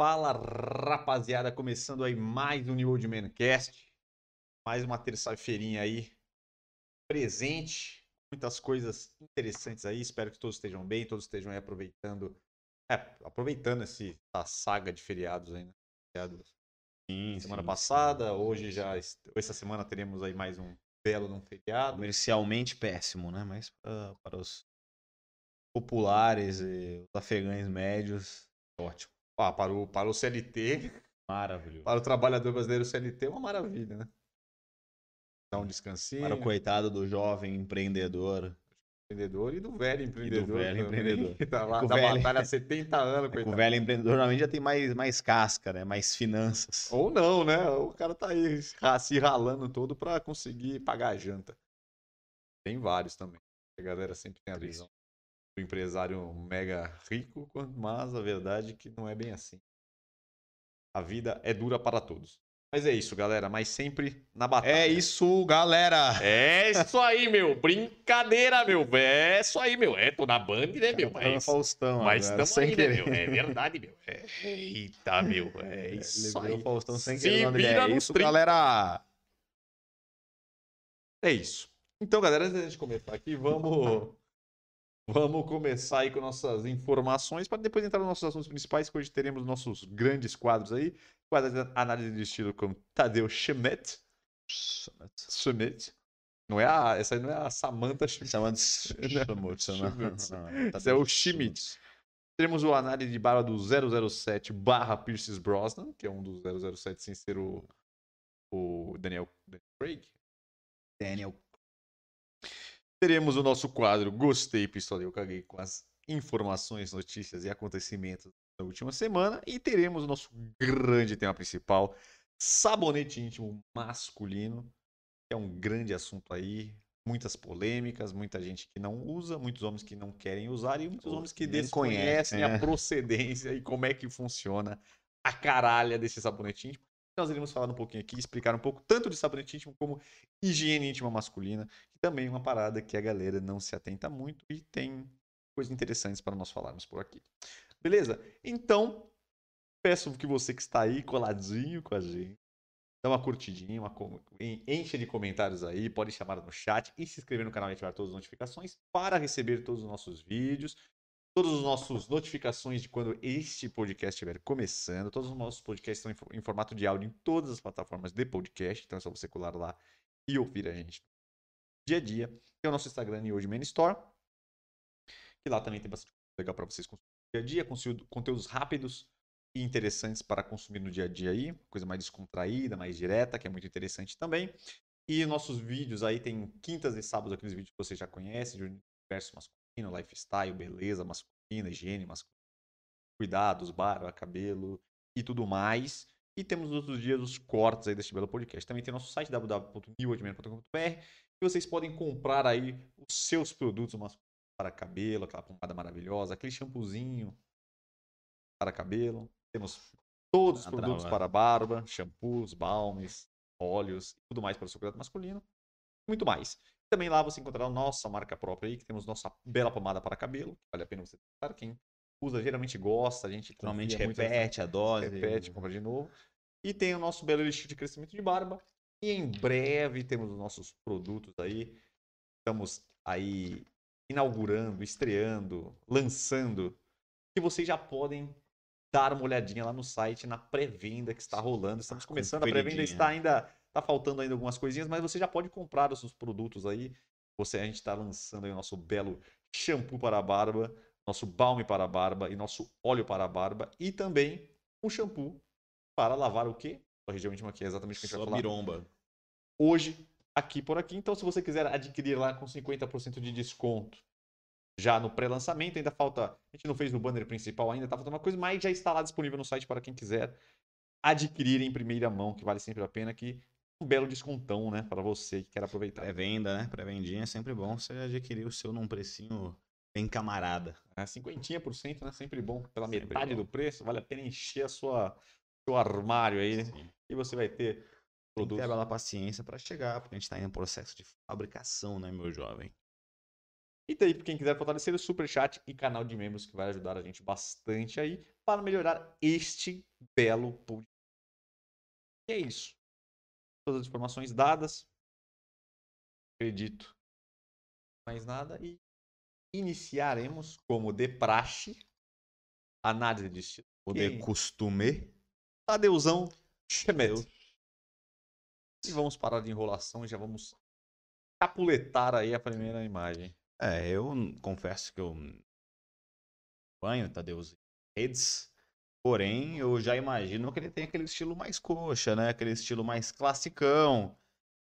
Fala rapaziada, começando aí mais um New Old Man Cast. Mais uma terça-feirinha aí presente. Muitas coisas interessantes aí. Espero que todos estejam bem, todos estejam aí aproveitando. É, aproveitando esse, essa saga de feriados aí, né? Feriados Sim, semana sim, passada. Hoje já. Essa semana teremos aí mais um belo num feriado. Comercialmente péssimo, né? Mas pra- para os populares e os afegães médios, ótimo. Ah, para o, para o CLT, Maravilhoso. para o trabalhador brasileiro CLT é uma maravilha, né? Dá um descansinho. Para o coitado do jovem empreendedor. empreendedor e do velho empreendedor. velho também, empreendedor. Que tá lá É da velho- batalha há 70 anos, É o velho empreendedor normalmente já tem mais, mais casca, né? Mais finanças. Ou não, né? O cara tá aí se ralando todo pra conseguir pagar a janta. Tem vários também. A galera sempre tem a visão do empresário mega rico, mas a verdade é que não é bem assim. A vida é dura para todos. Mas é isso, galera. Mas sempre na batalha. É isso, galera! É isso aí, meu. Brincadeira, meu. É isso aí, meu. É, tô na Band, né, meu? Mas, Faustão mas agora, estamos aí, né, querer. meu? É verdade, meu. É, eita, meu. É Ele isso aí. o Faustão sem Se querer. Vira É isso, 30. galera! É isso. Então, galera, antes gente começar aqui, vamos. Vamos começar aí com nossas informações para depois entrar nos nossos assuntos principais, que hoje teremos nossos grandes quadros aí. Quadros de análise de estilo com Tadeu Schmidt. Schmidt. Não é a, essa aí não é a Samantha Schmidt. Não, tá Esse é o. Schmidt. Teremos o análise de barra do 007 barra Pierce Brosnan, que é um dos 007 sem ser o, o Daniel, Daniel Craig. Daniel. Teremos o nosso quadro Gostei, Pistola, eu caguei com as informações, notícias e acontecimentos da última semana. E teremos o nosso grande tema principal, sabonete íntimo masculino, que é um grande assunto aí. Muitas polêmicas, muita gente que não usa, muitos homens que não querem usar e muitos homens que nem desconhecem conhecem, a é. procedência e como é que funciona a caralha desse sabonete íntimo. Nós iremos falar um pouquinho aqui, explicar um pouco tanto de sabonete íntimo como higiene íntima masculina, que também é uma parada que a galera não se atenta muito e tem coisas interessantes para nós falarmos por aqui. Beleza? Então, peço que você que está aí coladinho com a gente, dá uma curtidinha, uma, encha de comentários aí, pode chamar no chat e se inscrever no canal e ativar todas as notificações para receber todos os nossos vídeos, todas as nossas notificações de quando este podcast estiver começando. Todos os nossos podcasts estão em fo- em formato de áudio em todas as plataformas de podcast, então é só você colar lá e ouvir a gente dia a dia. Tem o nosso Instagram e hoje Man Store, que lá também tem bastante coisa legal para vocês consumirem no dia a dia, conteúdo- conteúdos rápidos e interessantes para consumir no dia a dia aí, coisa mais descontraída, mais direta, que é muito interessante também. E nossos vídeos aí tem quintas e sábados aqueles vídeos que você já conhece, de universo masculino, lifestyle, beleza masculina, higiene masculina, cuidados, barba, cabelo e tudo mais. E temos nos outros dias os cortes aí deste belo podcast. Também tem nosso site www.newordman.com.br e vocês podem comprar aí os seus produtos masculinos para cabelo, aquela pomada maravilhosa, aquele shampoozinho para cabelo. Temos todos os Ah, produtos travado. para barba, shampoos, balmes, óleos e tudo mais para o seu cuidado masculino. Muito mais. Também lá você encontrará a nossa marca própria aí, que temos nossa bela pomada para cabelo, que vale a pena você testar. Quem usa geralmente gosta, a gente Normalmente repete a dose. repete, compra de novo. E tem o nosso belo elixir de crescimento de barba. E em breve temos os nossos produtos aí. Estamos aí inaugurando, estreando, lançando. Que vocês já podem dar uma olhadinha lá no site, na pré-venda que está rolando. Estamos começando, a pré-venda está ainda. Tá faltando ainda algumas coisinhas, mas você já pode comprar os seus produtos aí. Você, a gente está lançando aí o nosso belo shampoo para a barba, nosso balme para a barba e nosso óleo para a barba. E também um shampoo para lavar o quê? A região íntima que é exatamente o que a gente Só vai falar biromba. hoje, aqui por aqui. Então, se você quiser adquirir lá com 50% de desconto, já no pré-lançamento, ainda falta. A gente não fez no banner principal ainda, tá faltando uma coisa, mas já está lá disponível no site para quem quiser adquirir em primeira mão, que vale sempre a pena, que um belo descontão, né, para você que quer aproveitar. Pré-venda, né? Pré-vendinha é sempre bom você adquirir o seu num precinho bem camarada. É, 50%, né, sempre bom, pela Sempre metade bom. do preço, vale a pena encher a sua seu armário aí Sim. e você vai ter Tem que ter paciência pra chegar, porque a gente tá em processo de fabricação, né, meu jovem? E daí, pra quem quiser fortalecer o Super Chat e canal de membros, que vai ajudar a gente bastante aí para melhorar este belo podcast. E é isso. Todas as informações dadas. Acredito. Mais nada. E iniciaremos, como de praxe, análise de estilo. O de costume. Tadeuzão Schmidt. E vamos parar de enrolação e já vamos capuletar aí a primeira imagem. É, eu confesso que eu banho Tadeus redes, porém eu já imagino que ele tem aquele estilo mais coxa, né? Aquele estilo mais classicão,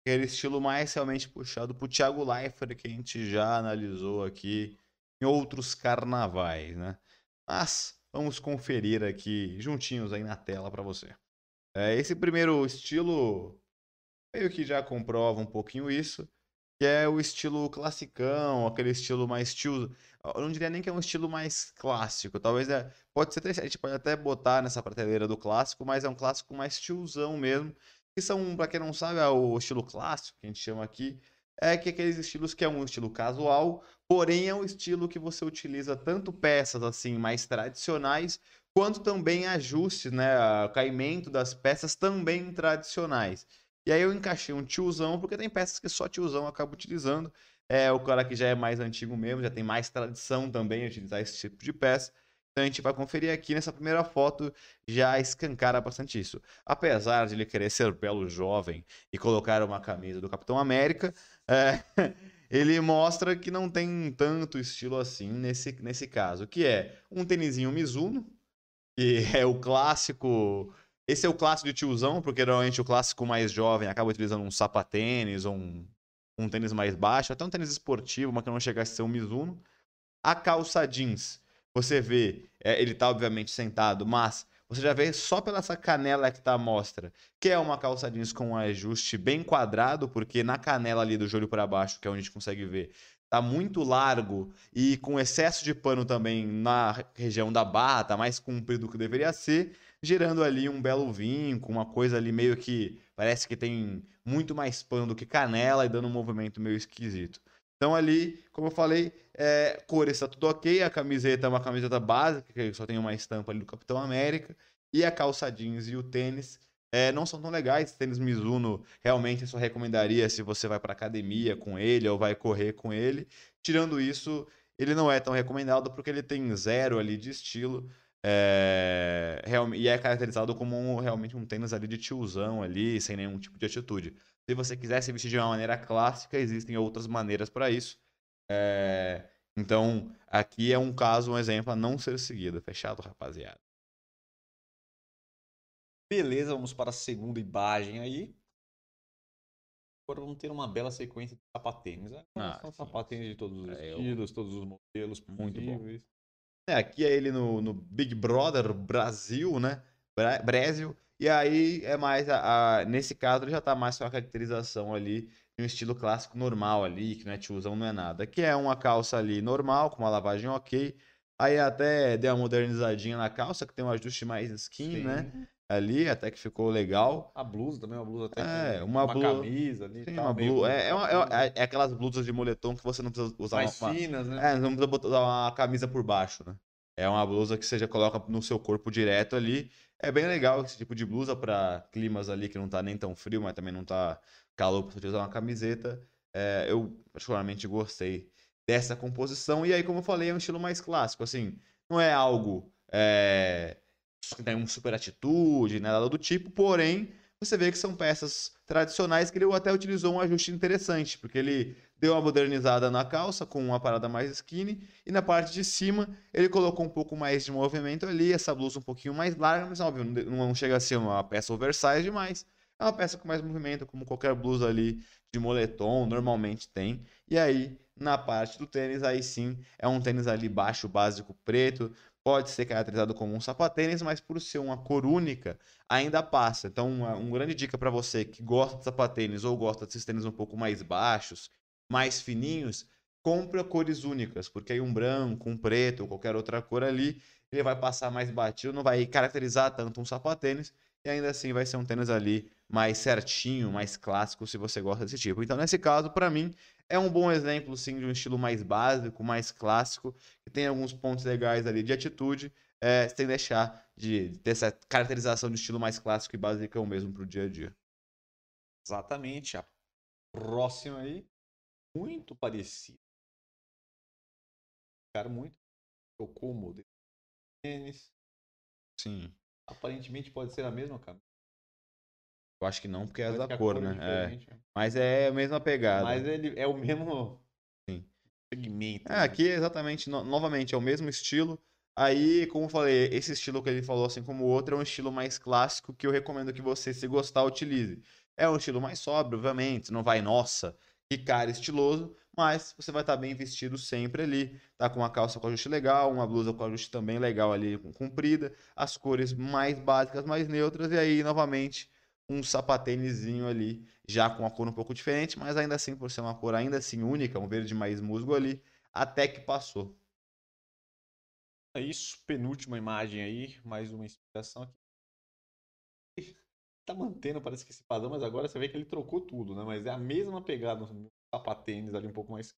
aquele estilo mais realmente puxado pro Thiago Leifert que a gente já analisou aqui em outros carnavais, né? Mas vamos conferir aqui juntinhos aí na tela para você. É, esse primeiro estilo meio que já comprova um pouquinho isso que é o estilo classicão, aquele estilo mais tio. Eu não diria nem que é um estilo mais clássico, talvez é, pode ser, a gente pode até botar nessa prateleira do clássico, mas é um clássico mais tiozão mesmo. Que são, pra quem não sabe, é o estilo clássico que a gente chama aqui, é que aqueles estilos que é um estilo casual, porém é um estilo que você utiliza tanto peças assim mais tradicionais, quanto também ajustes, né, caimento das peças também tradicionais. E aí eu encaixei um tiozão, porque tem peças que só tiozão acaba utilizando. É o cara que já é mais antigo mesmo, já tem mais tradição também utilizar esse tipo de peça. Então a gente vai conferir aqui nessa primeira foto, já escancara bastante isso. Apesar de ele querer ser belo jovem e colocar uma camisa do Capitão América, é, ele mostra que não tem tanto estilo assim nesse, nesse caso, que é um tênisinho Mizuno, que é o clássico esse é o clássico de tiozão, porque normalmente o clássico mais jovem acaba utilizando um sapatênis ou um, um tênis mais baixo, até um tênis esportivo, mas que não chegasse a ser um Mizuno. A calça jeans, você vê, é, ele tá obviamente sentado, mas você já vê só pela essa canela que tá à mostra, que é uma calça jeans com um ajuste bem quadrado, porque na canela ali do joelho para baixo, que é onde a gente consegue ver, tá muito largo e com excesso de pano também na região da barra, tá mais comprido do que deveria ser gerando ali um belo vinco, uma coisa ali meio que parece que tem muito mais pano do que canela e dando um movimento meio esquisito. Então ali, como eu falei, é, cores está tudo ok, a camiseta é uma camiseta básica, que só tem uma estampa ali do Capitão América, e a calça jeans e o tênis é, não são tão legais. Tênis Mizuno, realmente eu só recomendaria se você vai para academia com ele ou vai correr com ele. Tirando isso, ele não é tão recomendado porque ele tem zero ali de estilo. É, real- e é caracterizado como um- realmente um tênis ali de tiozão ali, sem nenhum tipo de atitude. Se você quiser se vestir de uma maneira clássica, existem outras maneiras para isso. É, então, aqui é um caso, um exemplo a não ser seguido. Fechado, rapaziada? Beleza, vamos para a segunda imagem aí. Agora vamos ter uma bela sequência de sapatênis. né? Ah, São sapatênis de todos os É, eu- estilos, todos os modelos Muito bom. É, aqui é ele no, no Big Brother Brasil, né? Bra- Brasil. E aí é mais a, a- nesse caso ele já tá mais com a caracterização ali de um estilo clássico normal ali, que não é tiozão, não é nada. Que é uma calça ali normal, com uma lavagem ok. Aí até deu uma modernizadinha na calça, que tem um ajuste mais skin, né? Sim. Ali, até que ficou legal. A blusa também, uma blusa até É, uma uma camisa ali. Tem tal, uma é, é, uma- capuz, é- é aquelas blusas de moletom que você não precisa usar mais uma, uma- finas, né? é, não precisa botar usar uma camisa por baixo, né? É uma blusa que você já coloca no seu corpo direto ali. É bem legal esse tipo de blusa para climas ali que não tá nem tão frio, mas também não tá calor pra você usar uma camiseta. É, eu particularmente gostei dessa composição. E aí, como eu falei, é um estilo mais clássico, assim. Não é algo é, que tem um super atitude, nada do tipo, porém, você vê que são peças tradicionais que ele até utilizou um ajuste interessante, porque ele deu uma modernizada na calça com uma parada mais skinny e na parte de cima ele colocou um pouco mais de movimento ali, essa blusa um pouquinho mais larga, mas óbvio, não chega a ser uma peça oversize demais. É uma peça com mais movimento, como qualquer blusa ali de moletom normalmente tem. E aí, na parte do tênis, aí sim, é um tênis ali baixo, básico, preto. Pode ser caracterizado como um sapatênis, mas por ser uma cor única, ainda passa. Então, uma, uma grande dica para você que gosta de sapatênis ou gosta desses tênis um pouco mais baixos, mais fininhos, compra cores únicas, porque aí um branco, um preto ou qualquer outra cor ali, ele vai passar mais batido, não vai caracterizar tanto um sapatênis e ainda assim vai ser um tênis ali mais certinho, mais clássico, se você gosta desse tipo. Então, nesse caso, para mim, é um bom exemplo, sim, de um estilo mais básico, mais clássico, que tem alguns pontos legais ali de atitude, é, sem deixar de ter essa caracterização de estilo mais clássico e basicão mesmo pro dia a dia. Exatamente. A próxima aí, muito parecida. Cara, muito. Tocou o modelo. Tênis. Sim. Aparentemente pode ser a mesma camisa. Eu acho que não, porque é da cor, é né? É. né? Mas é a mesma pegada. Mas ele é o mesmo Sim. segmento. É, né? aqui exatamente, no- novamente, é o mesmo estilo. Aí, como eu falei, esse estilo que ele falou, assim como o outro, é um estilo mais clássico que eu recomendo que você, se gostar, utilize. É um estilo mais sóbrio, obviamente, não vai, nossa, que cara estiloso, mas você vai estar bem vestido sempre ali, tá com uma calça com ajuste legal, uma blusa com ajuste também legal ali, com- comprida, as cores mais básicas, mais neutras, e aí, novamente, um sapatênisinho ali, já com uma cor um pouco diferente, mas ainda assim, por ser uma cor ainda assim única, um verde mais musgo ali, até que passou. É isso, penúltima imagem aí, mais uma inspiração aqui. Tá mantendo, parece que esse padrão, mas agora você vê que ele trocou tudo, né? Mas é a mesma pegada no sapatênis ali, um pouco mais.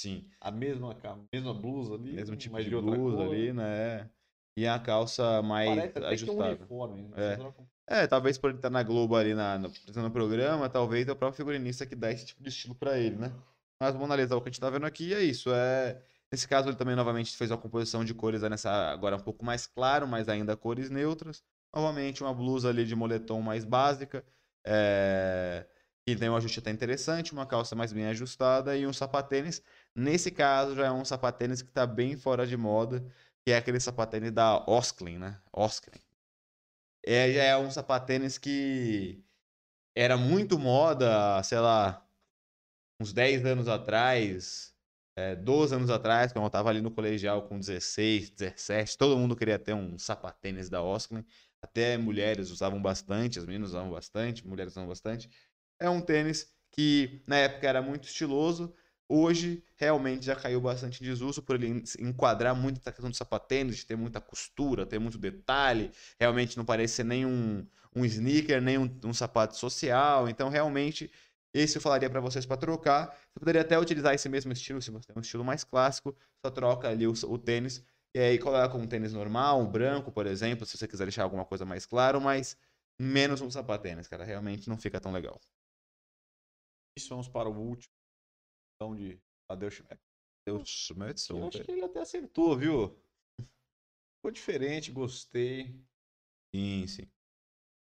Sim. A mesma, ca- mesma blusa ali, mesmo tipo de blusa ali, né? E a calça mais Parece até que um ajustada. uniforme. né? É. Troca um- É, talvez por ele estar na Globo ali na, no, apresentando o programa, talvez é o próprio figurinista que dá esse tipo de estilo pra ele, né? Mas vamos analisar o que a gente tá vendo aqui é isso. É... Nesse caso, ele também novamente fez uma composição de cores aí nessa agora um pouco mais claro, mas ainda cores neutras. Novamente, uma blusa ali de moletom mais básica, é... que tem um ajuste até interessante, uma calça mais bem ajustada e um sapatênis. Nesse caso, já é um sapatênis que tá bem fora de moda, que é aquele sapatênis da Osklin, né? Osklin. É, já é um sapatênis que era muito moda, sei lá, uns 10 anos atrás, é, 12 anos atrás, quando eu tava ali no colegial com 16, 17, todo mundo queria ter um sapatênis da Osklin. Até mulheres usavam bastante, as meninas usavam bastante, mulheres usavam bastante. É um tênis que na época era muito estiloso, hoje realmente já caiu bastante em desuso por ele enquadrar muito na questão do sapatênis, de ter muita costura, ter muito detalhe, realmente não parece ser nem um, um sneaker, nem um, um sapato social. Então, realmente, esse eu falaria para vocês para trocar. Você poderia até utilizar esse mesmo estilo, se você tem um estilo mais clássico, só troca ali o, o tênis e aí coloca um tênis normal, um branco, por exemplo, se você quiser deixar alguma coisa mais claro, mas menos um sapatênis, cara. Realmente não fica tão legal. Isso, vamos para o último. Então, de Tadeu Schmeck. Deus, Eu acho que ele até acertou, viu? Ficou diferente, gostei. Sim, sim.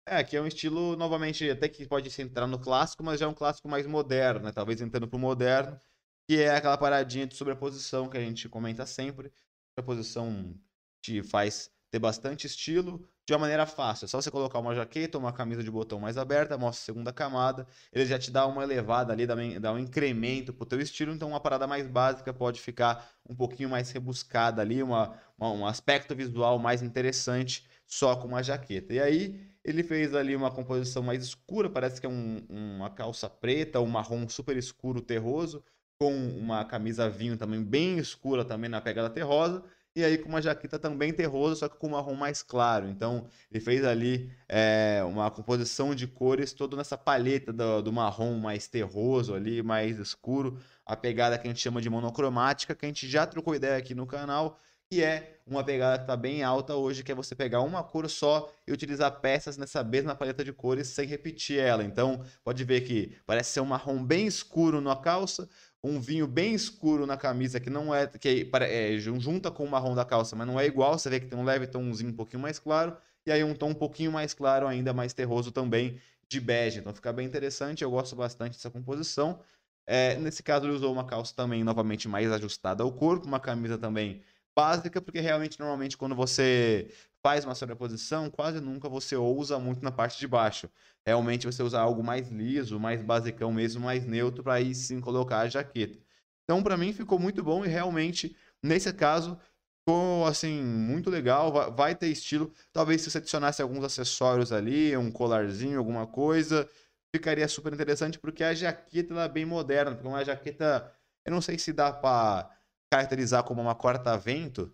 É, aqui é um estilo, novamente, até que pode se entrar no clássico, mas já é um clássico mais moderno, né? Talvez entrando pro moderno, que é aquela paradinha de sobreposição que a gente comenta sempre. Sobreposição te faz ter bastante estilo de uma maneira fácil. É só você colocar uma jaqueta, uma camisa de botão mais aberta, mostra a segunda camada, ele já te dá uma elevada ali, dá um- dá um incremento pro teu estilo, então uma parada mais básica pode ficar um pouquinho mais rebuscada ali, uma, uma- um aspecto visual mais interessante só com uma jaqueta. E aí ele fez ali uma composição mais escura, parece que é um- uma calça preta, um marrom super escuro, terroso, com uma camisa vinho também bem escura também na pegada terrosa, e aí com uma jaqueta também terrosa, só que com um marrom mais claro. Então ele fez ali é, uma composição de cores toda nessa palheta do, do marrom mais terroso ali, mais escuro, a pegada que a gente chama de monocromática, que a gente já trocou ideia aqui no canal, que é uma pegada que está bem alta hoje, que é você pegar uma cor só e utilizar peças nessa mesma paleta de cores sem repetir ela. Então, pode ver que parece ser um marrom bem escuro na calça, um vinho bem escuro na camisa, que não é, que pare- é, junta com o marrom da calça, mas não é igual, você vê que tem um leve tomzinho um pouquinho mais claro, e aí um tom um pouquinho mais claro, ainda mais terroso também, de bege. Então fica bem interessante, eu gosto bastante dessa composição. É, nesse caso, ele usou uma calça também, novamente, mais ajustada ao corpo, uma camisa também básica, porque realmente, normalmente, quando você faz uma sobreposição, quase nunca você ousa muito na parte de baixo. Realmente, você usa algo mais liso, mais basicão mesmo, mais neutro, para aí sim colocar a jaqueta. Então, para mim, ficou muito bom e realmente, nesse caso, ficou, assim, muito legal, vai, ter estilo. Talvez se você adicionasse alguns acessórios ali, um colarzinho, alguma coisa, ficaria super interessante, porque a jaqueta ela é bem moderna, porque uma jaqueta, eu não sei se dá para caracterizar como uma corta-vento,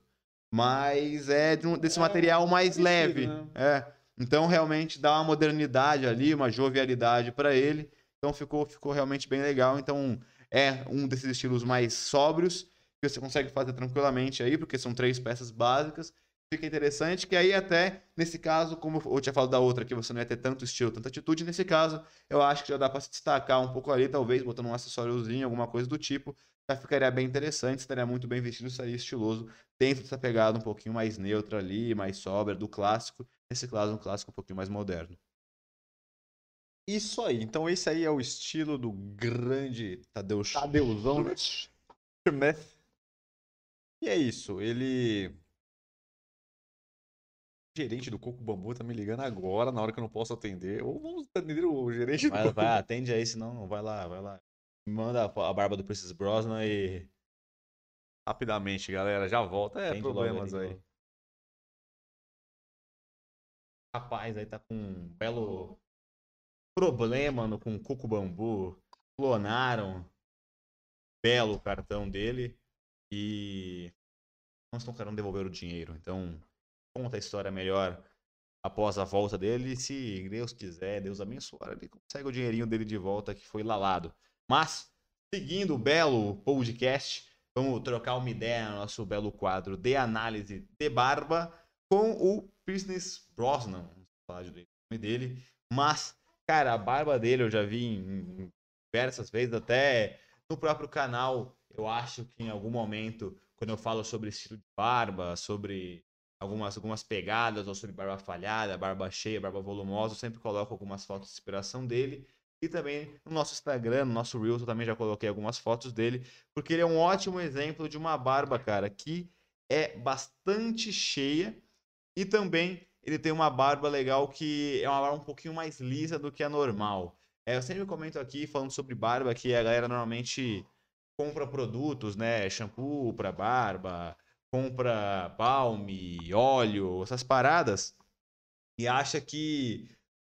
mas é de um- desse É, material mais parecido, leve. né? É. Então realmente dá uma modernidade ali, uma jovialidade para ele. Então ficou, ficou realmente bem legal. Então é um desses estilos mais sóbrios que você consegue fazer tranquilamente aí, porque são três peças básicas fica interessante, que aí até, nesse caso, como eu tinha falado da outra, que você não ia ter tanto estilo, tanta atitude, nesse caso, eu acho que já dá para se destacar um pouco ali, talvez botando um acessóriozinho, alguma coisa do tipo, já ficaria bem interessante, estaria muito bem vestido, estaria estiloso, dentro dessa pegada um pouquinho mais neutra ali, mais sóbria, do clássico, nesse caso um clássico um pouquinho mais moderno. Isso aí. Então esse aí é o estilo do grande Tadeu Tadeuzão Schmeth. E é isso. Ele. O gerente do Coco Bambu tá me ligando agora, na hora que eu não posso atender. Ou vamos atender o gerente do Vai, Coco vai, atende aí, senão vai lá, vai lá. Manda a barba do Princess Brosnan e Rapidamente, galera. Já volta. É, logo problemas aí. logo. Rapaz, aí tá com um belo problema no, com o Coco Bambu. Clonaram belo cartão dele e não estão querendo devolver o dinheiro. Então, conta a história melhor após a volta dele. Se Deus quiser, Deus abençoar, ele consegue o dinheirinho dele de volta que foi lalado. Mas, seguindo o belo podcast, vamos trocar uma ideia no nosso belo quadro de análise de barba com o Business Brosnan. Vamos falar direito o nome dele. Mas, cara, a barba dele eu já vi em diversas vezes, até no próprio canal. Eu acho que em algum momento, quando eu falo sobre estilo de barba, sobre algumas, algumas pegadas, ou sobre barba falhada, barba cheia, barba volumosa, eu sempre coloco algumas fotos de inspiração dele. E também no nosso Instagram, no nosso Reels, eu também já coloquei algumas fotos dele, porque ele é um ótimo exemplo de uma barba, cara, que é bastante cheia e também ele tem uma barba legal que é uma barba um pouquinho mais lisa do que a normal. É, eu sempre comento aqui, falando sobre barba, que a galera normalmente compra produtos, né? Shampoo para barba, compra balme, óleo, essas paradas, e acha que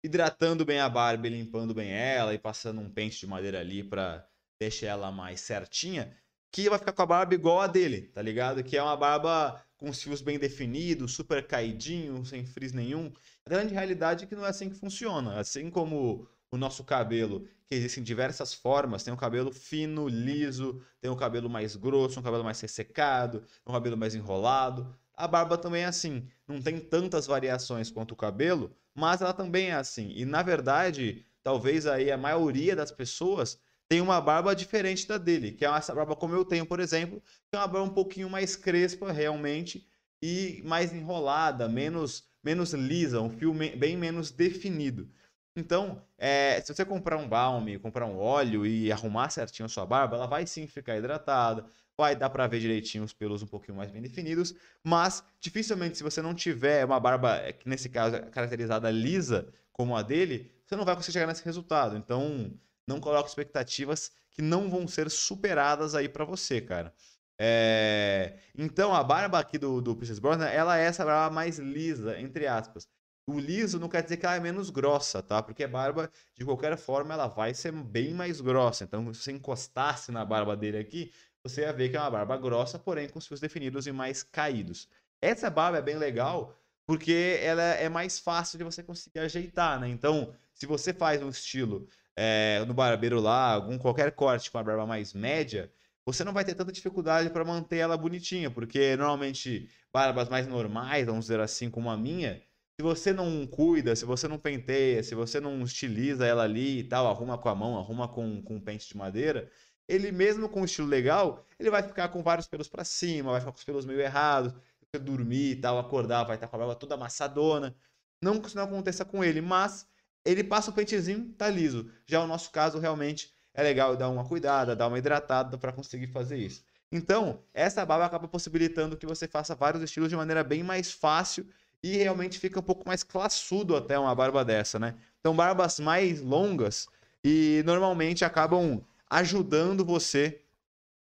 hidratando bem a barba e limpando bem ela e passando um pente de madeira ali pra deixar ela mais certinha, que vai ficar com a barba igual a dele, tá ligado? Que é uma barba com os fios bem definidos, super caidinho, sem frizz nenhum. A grande realidade é que não é assim que funciona. Assim como o nosso cabelo, que existem diversas formas, tem um cabelo fino, liso, tem um cabelo mais grosso, um cabelo mais ressecado, um cabelo mais enrolado. A barba também é assim, não tem tantas variações quanto o cabelo, mas ela também é assim. E na verdade, talvez aí a maioria das pessoas tem uma barba diferente da dele, que é essa barba como eu tenho, por exemplo, que é uma barba um pouquinho mais crespa realmente e mais enrolada, menos menos lisa, um fio bem menos definido. Então, é, se você comprar um balme, comprar um óleo e arrumar certinho a sua barba, ela vai sim ficar hidratada, vai dar pra ver direitinho os pelos um pouquinho mais bem definidos, mas dificilmente se você não tiver uma barba, é, que nesse caso é caracterizada lisa, como a dele, você não vai conseguir chegar nesse resultado. Então, não coloque expectativas que não vão ser superadas aí pra você, cara. É, Então, a barba aqui do, do Princess ela é essa barba mais lisa, entre aspas. O liso não quer dizer que ela é menos grossa, tá? Porque a barba, de qualquer forma, ela vai ser bem mais grossa. Então, se você encostasse na barba dele aqui, você ia ver que é uma barba grossa, porém com os fios definidos e mais caídos. Essa barba é bem legal porque ela é mais fácil de você conseguir ajeitar, né? Então, se você faz um estilo é, no barbeiro lá, algum qualquer corte com a barba mais média, você não vai ter tanta dificuldade para manter ela bonitinha, porque normalmente barbas mais normais, vamos dizer assim, como a minha, se você não cuida, se você não penteia, se você não estiliza ela ali e tal, arruma com a mão, arruma com, com um pente de madeira, ele mesmo com um estilo legal, ele vai ficar com vários pelos para cima, vai ficar com os pelos meio errados, você dormir e tal, acordar, vai estar com a barba toda amassadona. Não que isso não aconteça com ele, mas ele passa o pentezinho, tá liso. Já o nosso caso, realmente, é legal dar uma cuidada, dar uma hidratada para conseguir fazer isso. Então, essa barba acaba possibilitando que você faça vários estilos de maneira bem mais fácil e realmente fica um pouco mais classudo até uma barba dessa, né? Então, barbas mais longas e normalmente acabam ajudando você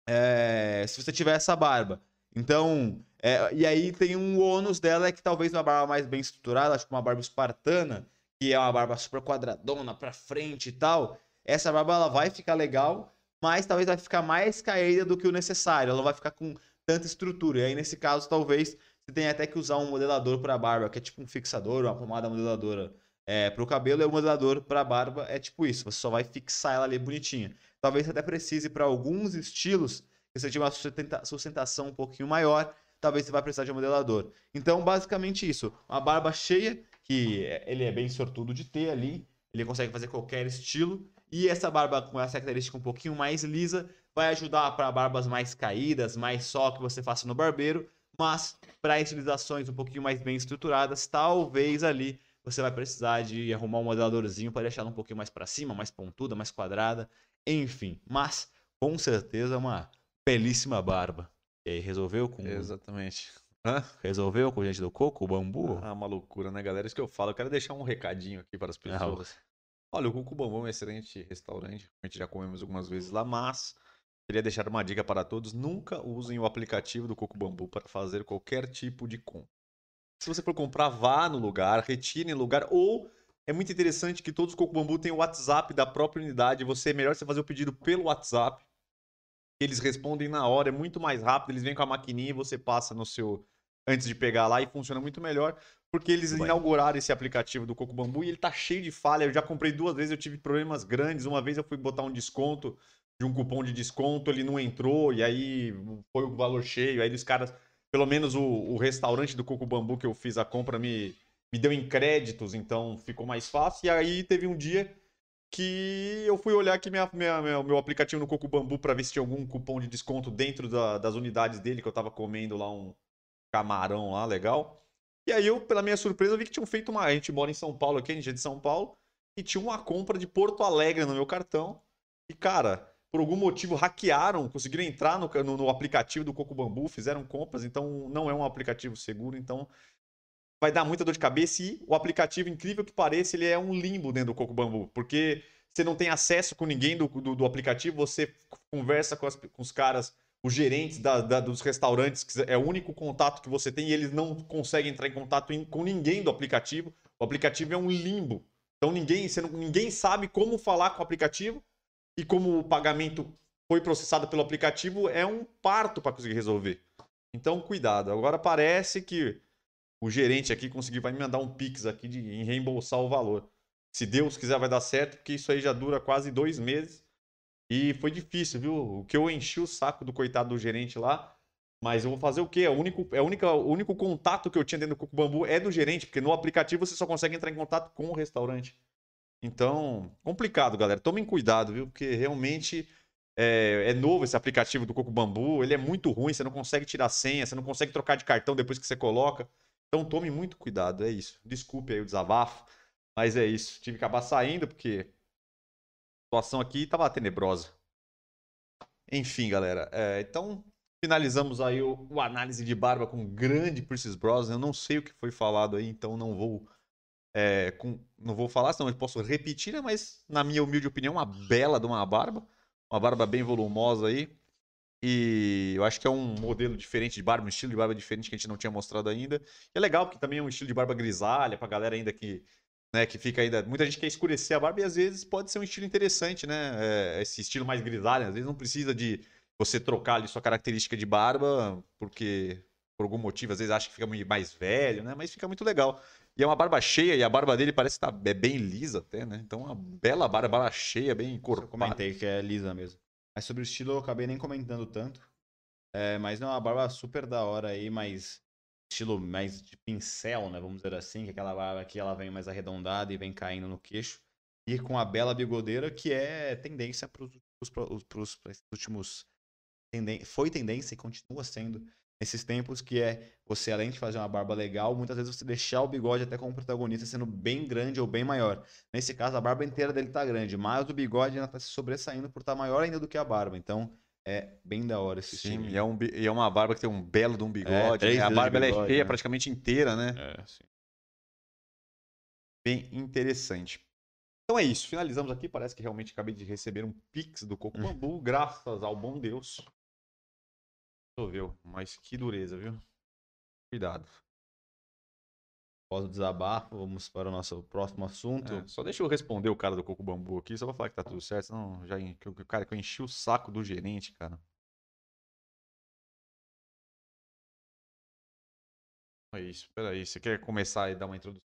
é, se você tiver essa barba. Então, é, e aí tem um ônus dela é que talvez uma barba mais bem estruturada, que uma barba espartana, que é uma barba super quadradona pra frente e tal, essa barba ela vai ficar legal, mas talvez vai ficar mais caída do que o necessário, ela vai ficar com tanta estrutura. E aí nesse caso talvez você tenha até que usar um modelador para barba, que é tipo um fixador, uma pomada modeladora é, para o cabelo, e o modelador para barba é tipo isso, você só vai fixar ela ali bonitinha. Talvez até precise para alguns estilos que você tiver uma sustenta- sustentação um pouquinho maior, talvez você vai precisar de um modelador. Então, basicamente isso. Uma barba cheia, que é- ele é bem sortudo de ter ali, ele consegue fazer qualquer estilo. E essa barba com essa característica um pouquinho mais lisa vai ajudar para barbas mais caídas, mais só que você faça no barbeiro, mas para estilizações um pouquinho mais bem estruturadas, talvez ali você vai precisar de arrumar um modeladorzinho para deixar ela um pouquinho mais para cima, mais pontuda, mais quadrada, enfim. Mas com certeza uma belíssima barba. E aí, resolveu com Exatamente. resolveu com gente do coco, bambu? Ah, uma loucura, né, galera? Isso que eu falo. Eu quero deixar um recadinho aqui para as pessoas. Olha, o Cuco Bambam é um excelente restaurante. A gente já comemos algumas vezes lá, mas queria deixar uma dica para todos: nunca usem o aplicativo do Coco Bambu para fazer qualquer tipo de compra. Se você for comprar, vá no lugar, retire no lugar, ou é muito interessante que todos os Coco Bambu têm o WhatsApp da própria unidade. Você é melhor você fazer o pedido pelo WhatsApp. Eles respondem na hora, é muito mais rápido. Eles vêm com a maquininha e você passa no seu antes de pegar lá e funciona muito melhor, porque eles bem. inauguraram esse aplicativo do Coco Bambu e ele tá cheio de falha. Eu já comprei duas vezes, eu tive problemas grandes. Uma vez eu fui botar um desconto de um cupom de desconto, ele não entrou e aí foi o valor cheio. Aí os caras, pelo menos o, o restaurante do Coco Bambu que eu fiz a compra me, me deu em créditos, então ficou mais fácil. E aí teve um dia que eu fui olhar aqui minha, minha- meu, aplicativo no Coco Bambu para ver se tinha algum cupom de desconto dentro da- das unidades dele, que eu tava comendo lá um camarão lá, legal. E aí eu, pela minha surpresa, vi que tinham feito uma. A gente mora em São Paulo aqui, a gente é de São Paulo, e tinha uma compra de Porto Alegre no meu cartão. E, cara, por algum motivo hackearam, conseguiram entrar no, no, no aplicativo do Coco Bambu, fizeram compras, então não é um aplicativo seguro, então vai dar muita dor de cabeça. E o aplicativo, incrível que pareça, ele é um limbo dentro do Coco Bambu, porque você não tem acesso com ninguém do, do, do aplicativo, você conversa com, as- com os caras, os gerentes da- da- dos restaurantes, que é o único contato que você tem, e eles não conseguem entrar em contato em- com ninguém do aplicativo. O aplicativo é um limbo. Então ninguém, não- ninguém sabe como falar com o aplicativo e como o pagamento foi processado pelo aplicativo, é um parto para conseguir resolver. Então, cuidado. Agora parece que o gerente aqui conseguiu, vai me mandar um Pix aqui de, em reembolsar o valor. Se Deus quiser, vai dar certo, porque isso aí já dura quase dois meses. E foi difícil, viu? O que eu enchi o saco do coitado do gerente lá. Mas eu vou fazer o quê? É o único, é a única, o único contato que eu tinha dentro do Coco Bambu é do gerente, porque no aplicativo você só consegue entrar em contato com o restaurante. Então, complicado, galera. Tomem cuidado, viu? Porque realmente é, é novo esse aplicativo do Coco Bambu. Ele é muito ruim, você não consegue tirar senha, você não consegue trocar de cartão depois que você coloca. Então tome muito cuidado, é isso. Desculpe aí o desabafo, mas é isso. Tive que acabar saindo porque a situação aqui estava tenebrosa. Enfim, galera. é, então finalizamos aí o, o análise de barba com o grande Princess Bros. Eu não sei o que foi falado aí, então não vou é, com- não vou falar, senão eu posso repetir, né? mas na minha humilde opinião, uma bela de uma barba. Uma barba bem volumosa aí. E eu acho que é um modelo diferente de barba, um estilo de barba diferente que a gente não tinha mostrado ainda. E é legal porque também é um estilo de barba grisalha, pra galera ainda que, né, que fica ainda. Muita gente quer escurecer a barba e às vezes pode ser um estilo interessante, né? É, esse estilo mais grisalho, às vezes não precisa de você trocar ali sua característica de barba, porque por algum motivo, às vezes acha que fica mais velho, né? Mas fica muito legal. E é uma barba cheia, e a barba dele parece que tá, é bem lisa até, né? Então, uma bela barba, barba cheia, bem Eu encorpada. comentei que é lisa mesmo. Mas sobre o estilo eu acabei nem comentando tanto. É, mas não, é uma barba super da hora aí, mas estilo mais de pincel, né? Vamos dizer assim, que aquela barba aqui ela vem mais arredondada e vem caindo no queixo. E com a bela bigodeira, que é tendência para os últimos. Foi tendência e continua sendo nesses tempos, que é você, além de fazer uma barba legal, muitas vezes você deixar o bigode até como protagonista sendo bem grande ou bem maior. Nesse caso, a barba inteira dele tá grande, mas o bigode ainda tá se sobressaindo por estar maior ainda do que a barba. Então, é bem da hora esse Sim, estilo. e é, um, e é uma barba que tem um belo de um bigode. três né? A dedos de barba ela é bigode, cheia né? praticamente inteira, né? É, sim. Bem interessante. Então é isso, finalizamos aqui. Parece que realmente acabei de receber um pix do Coco. Bambu, graças ao bom Deus. Choveu, mas que dureza, viu? Cuidado. Após o desabafo, vamos para o nosso próximo assunto. É, só deixa eu responder o cara do Coco Bambu aqui, só pra falar que tá tudo certo, senão já que o cara que eu enchi o saco do gerente, cara. É isso, peraí, você quer começar e dar uma introdução?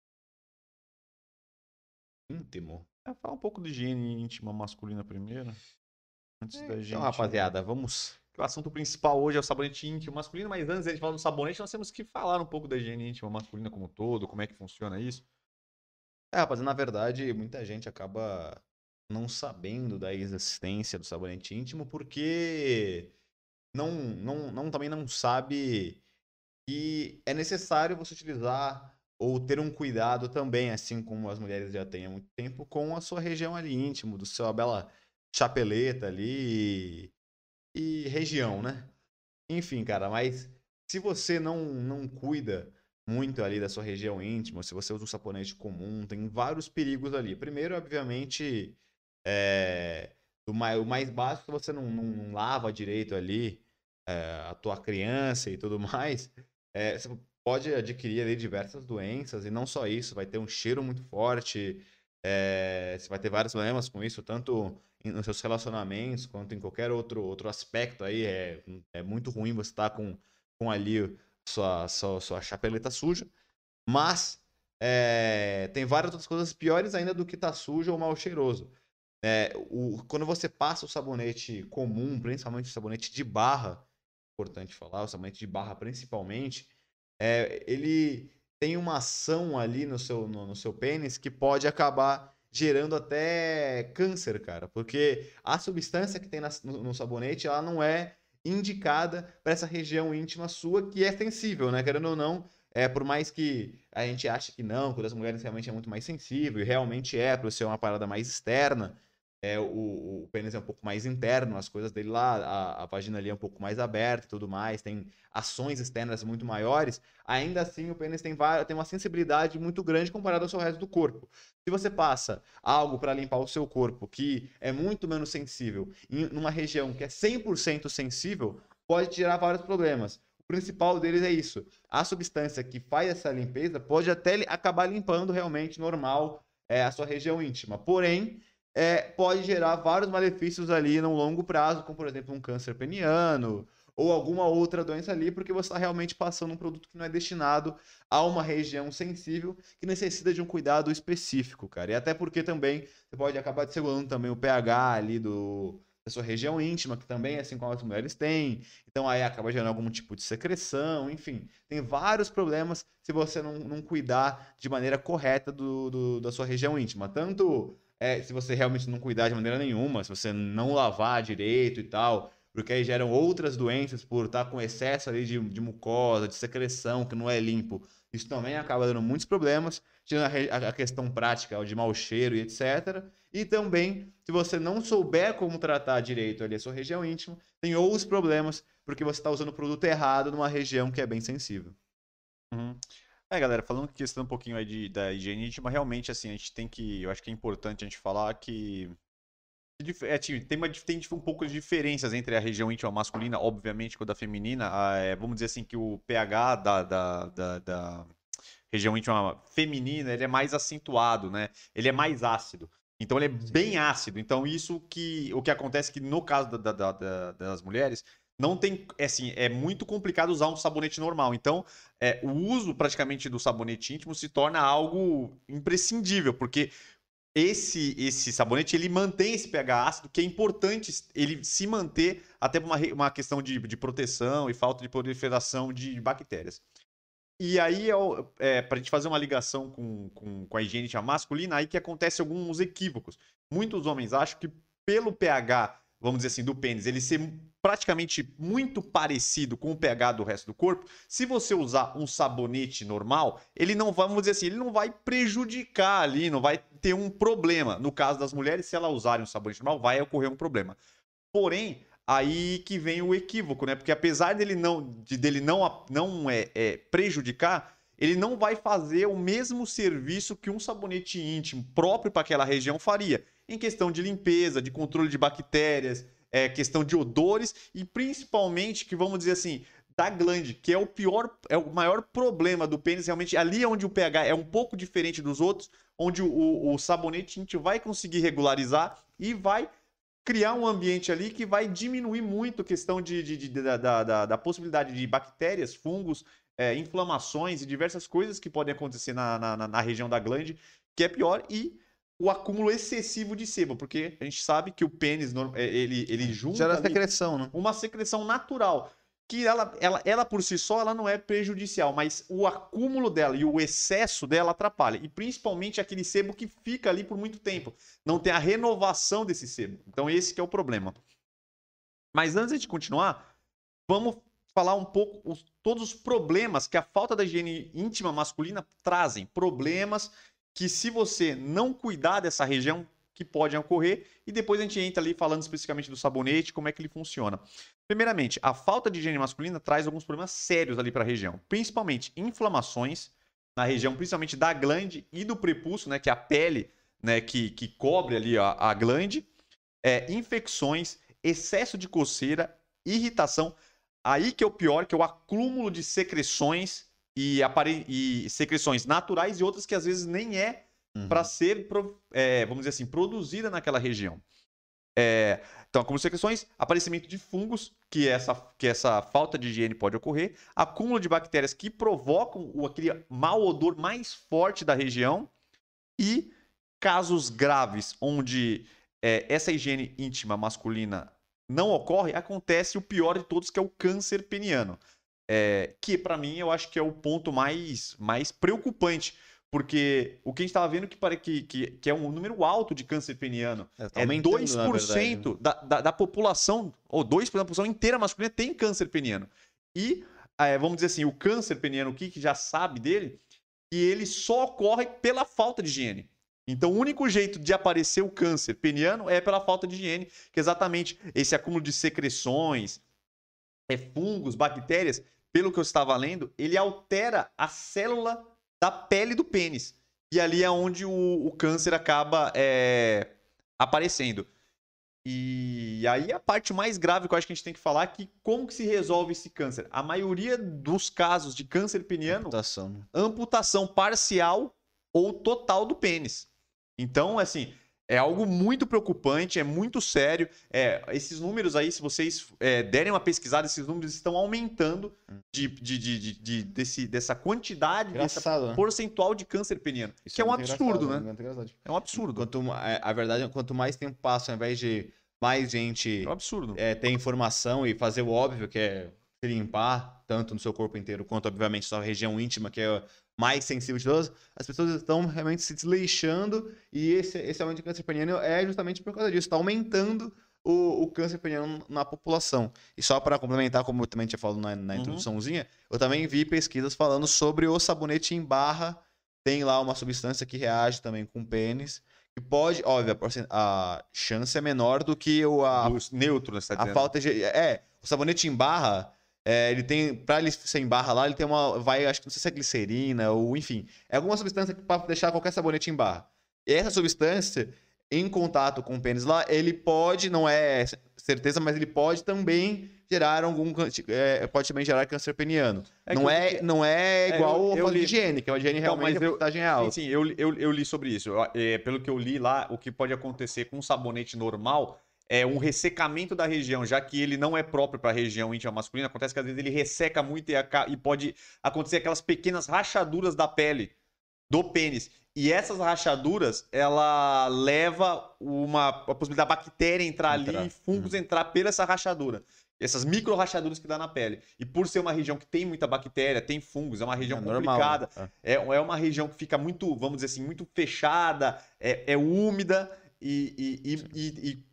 Íntimo. É, falar um pouco de higiene íntima masculina primeiro. Antes da gente. Então, rapaziada, vamos que o assunto principal hoje é o sabonete íntimo masculino, mas antes de a gente falar do sabonete, nós temos que falar um pouco da higiene íntima masculina como um todo, como é que funciona isso. É, rapaz, na verdade, muita gente acaba não sabendo da existência do sabonete íntimo porque não, não, não também não sabe que é necessário você utilizar ou ter um cuidado também, assim como as mulheres já têm há muito tempo, com a sua região ali íntimo, do seu bela chapeleta ali e, região, né? Enfim, cara, mas se você não, não cuida muito ali da sua região íntima, se você usa um sabonete comum, tem vários perigos ali. Primeiro, obviamente, é, o, mais, o mais básico, você não, não, não lava direito ali é, a tua criança e tudo mais, é, você pode adquirir ali diversas doenças, e não só isso, vai ter um cheiro muito forte, é, você vai ter vários problemas com isso, tanto nos seus relacionamentos quanto em qualquer outro, outro aspecto aí. É, é muito ruim você estar tá com, com ali sua, sua, sua chapeleta suja. Mas é, tem várias outras coisas piores ainda do que estar tá sujo ou mal cheiroso. É, o, quando você passa o sabonete comum, principalmente o sabonete de barra, importante falar, o sabonete de barra principalmente, é, ele tem uma ação ali no seu, no, no seu pênis que pode acabar gerando até câncer, cara. Porque a substância que tem na, no, no, sabonete, ela não é indicada para essa região íntima sua que é sensível, né? Querendo ou não, é, por mais que a gente ache que não, que as mulheres realmente é muito mais sensível, e realmente é, por ser uma parada mais externa, é, o, o pênis é um pouco mais interno, as coisas dele lá, a, a vagina ali é um pouco mais aberta e tudo mais, tem ações externas muito maiores, ainda assim o pênis tem, tem uma sensibilidade muito grande comparado ao seu resto do corpo. Se você passa algo para limpar o seu corpo que é muito menos sensível em uma região que é 100% sensível, pode gerar vários problemas. O principal deles é isso. A substância que faz essa limpeza pode até acabar limpando realmente normal é, a sua região íntima. Porém, é, pode gerar vários malefícios ali no longo prazo, como por exemplo um câncer peniano ou alguma outra doença ali, porque você está realmente passando um produto que não é destinado a uma região sensível que necessita de um cuidado específico, cara. E até porque também você pode acabar desregulando também o pH ali do, da sua região íntima, que também, assim como as mulheres têm. Então aí acaba gerando algum tipo de secreção, enfim. Tem vários problemas se você não, não cuidar de maneira correta do, do da sua região íntima. Tanto é, se você realmente não cuidar de maneira nenhuma, se você não lavar direito e tal, porque aí geram outras doenças por estar com excesso ali de, de mucosa, de secreção que não é limpo. Isso também acaba dando muitos problemas, tirando a, a questão prática de mau cheiro e etc. E também, se você não souber como tratar direito ali a sua região íntima, tem outros problemas, porque você está usando o produto errado numa região que é bem sensível. Uhum. É, galera, falando questão um pouquinho aí de, da higiene íntima, realmente, assim, a gente tem que. Eu acho que é importante a gente falar que. É, tem, uma, tem um pouco de diferenças entre a região íntima masculina, obviamente, com a da feminina. É, vamos dizer assim que o pH da, da, da, da, região íntima feminina ele é mais acentuado, né? Ele é mais ácido. Então ele é bem ácido. Então isso que o que acontece é que no caso da, da, das mulheres não tem, é assim, é muito complicado usar um sabonete normal. Então, é, o uso praticamente do sabonete íntimo se torna algo imprescindível, porque esse esse sabonete ele mantém esse pH ácido, que é importante ele se manter até uma, uma questão de, de proteção e falta de proliferação de bactérias. E aí, é, é para a gente fazer uma ligação com, com, com a higiene masculina, aí que acontece alguns equívocos. Muitos homens acham que pelo pH vamos dizer assim, do pênis, ele ser praticamente muito parecido com o pH do resto do corpo, se você usar um sabonete normal, ele não vai, vamos dizer assim, ele não vai prejudicar ali, não vai ter um problema. No caso das mulheres, se elas usarem um sabonete normal, vai ocorrer um problema. Porém, aí que vem o equívoco, né? Porque apesar dele não, de, dele não, não é, é prejudicar, ele não vai fazer o mesmo serviço que um sabonete íntimo próprio para aquela região faria em questão de limpeza, de controle de bactérias, é, questão de odores e principalmente que vamos dizer assim da glande, que é o pior, é o maior problema do pênis, realmente ali é onde o pH é um pouco diferente dos outros, onde o, o sabonete a gente vai conseguir regularizar e vai criar um ambiente ali que vai diminuir muito a questão de, de, de da, da, da, possibilidade de bactérias, fungos, é, inflamações e diversas coisas que podem acontecer na, na, na região da glande, que é pior, e o acúmulo excessivo de sebo, porque a gente sabe que o pênis é, ele, ele junta Gera secreção, né? uma secreção natural. Que ela, ela, ela por si só ela não é prejudicial, mas o acúmulo dela e o excesso dela atrapalha. E principalmente aquele sebo que fica ali por muito tempo. Não tem a renovação desse sebo. Então esse que é o problema. Mas antes de continuar, vamos falar um pouco os, todos os problemas que a falta da higiene íntima masculina trazem. Problemas que se você não cuidar dessa região, que podem ocorrer. E depois a gente entra ali falando especificamente do sabonete, como é que ele funciona. Primeiramente, a falta de higiene masculina traz alguns problemas sérios ali para a região, principalmente inflamações na região, principalmente da glande e do prepúcio, né, que é a pele, né, que, que cobre ali a, a glande, é, infecções, excesso de coceira, irritação. Aí que é o pior, que é o acúmulo de secreções e, apare... e secreções naturais e outras que às vezes nem é Uhum. para ser, é, vamos dizer assim, produzida naquela região. É, então, como secreções, aparecimento de fungos, que essa, que essa falta de higiene pode ocorrer, acúmulo de bactérias que provocam o, aquele mau odor mais forte da região e casos graves onde é, essa higiene íntima masculina não ocorre, acontece o pior de todos, que é o câncer peniano. É, que, para mim, eu acho que é o ponto mais, mais preocupante. Porque o que a gente estava vendo que, que, que, que é um número alto de câncer peniano. É, tá É na 2% da, da, da população, ou 2% da população inteira masculina tem câncer peniano. E, eh, vamos dizer assim, o câncer peniano, o que já sabe dele, que ele só ocorre pela falta de higiene. Então, o único jeito de aparecer o câncer peniano é pela falta de higiene, que é exatamente esse acúmulo de secreções, é, fungos, bactérias, pelo que eu estava lendo, ele altera a célula da pele do pênis. E ali é onde o, o câncer acaba é, aparecendo. E aí a parte mais grave que eu acho que a gente tem que falar é que como que se resolve esse câncer? A maioria dos casos de câncer peniano Amputação, né? amputação parcial ou total do pênis. Então, assim, é algo muito preocupante, é muito sério. É, esses números aí, se vocês é, derem uma pesquisada, esses números estão aumentando de, de, de, de- de- desse, dessa quantidade, dessa Engraçado, né? porcentual de câncer peniano. Isso que é um muito absurdo, né? engraçado. É um absurdo. Quanto, é, a verdade é quanto mais tempo passa, ao invés de mais gente É um absurdo. é, ter informação e fazer o óbvio, que é se limpar, tanto no seu corpo inteiro, quanto, obviamente, sua região íntima, que é mais sensível de todas, as pessoas estão realmente se desleixando e esse, esse aumento de câncer peniano é justamente por causa disso, está aumentando o, o câncer peniano na população. E só para complementar, como eu também tinha falado na, na Uhum. introduçãozinha, eu também vi pesquisas falando sobre o sabonete em barra, tem lá uma substância que reage também com pênis, que pode, óbvio, a chance é menor do que o, a, neutro, né, tá a falta de. É, o sabonete em barra, é, ele tem. Pra ele ser em barra lá, ele tem uma. Vai, acho que não sei se é glicerina ou enfim. É alguma substância que para deixar qualquer sabonete em barra. E essa substância, em contato com o pênis lá, ele pode, não é certeza, mas ele pode também gerar algum. É, pode também gerar câncer peniano. É que não, eu é, não é É, igual eu- a eu de li- higiene, que a higiene Então, realmente a eu- porcentagem é Sim, alta. sim, eu, eu, eu li sobre isso. Eu, é, pelo que eu li lá, o que pode acontecer com um sabonete normal é um ressecamento da região, já que ele não é próprio para a região íntima masculina. Acontece que às vezes ele resseca muito e, e pode acontecer aquelas pequenas rachaduras da pele do pênis. E essas rachaduras, ela leva uma a possibilidade da bactéria entrar, Entrar. ali e fungos entrar pela essa rachadura. Essas micro rachaduras que dá na pele. E por ser uma região que tem muita bactéria, tem fungos, é uma região É complicada. né? É, é uma região que fica muito, vamos dizer assim, muito fechada, é, é úmida e, e, e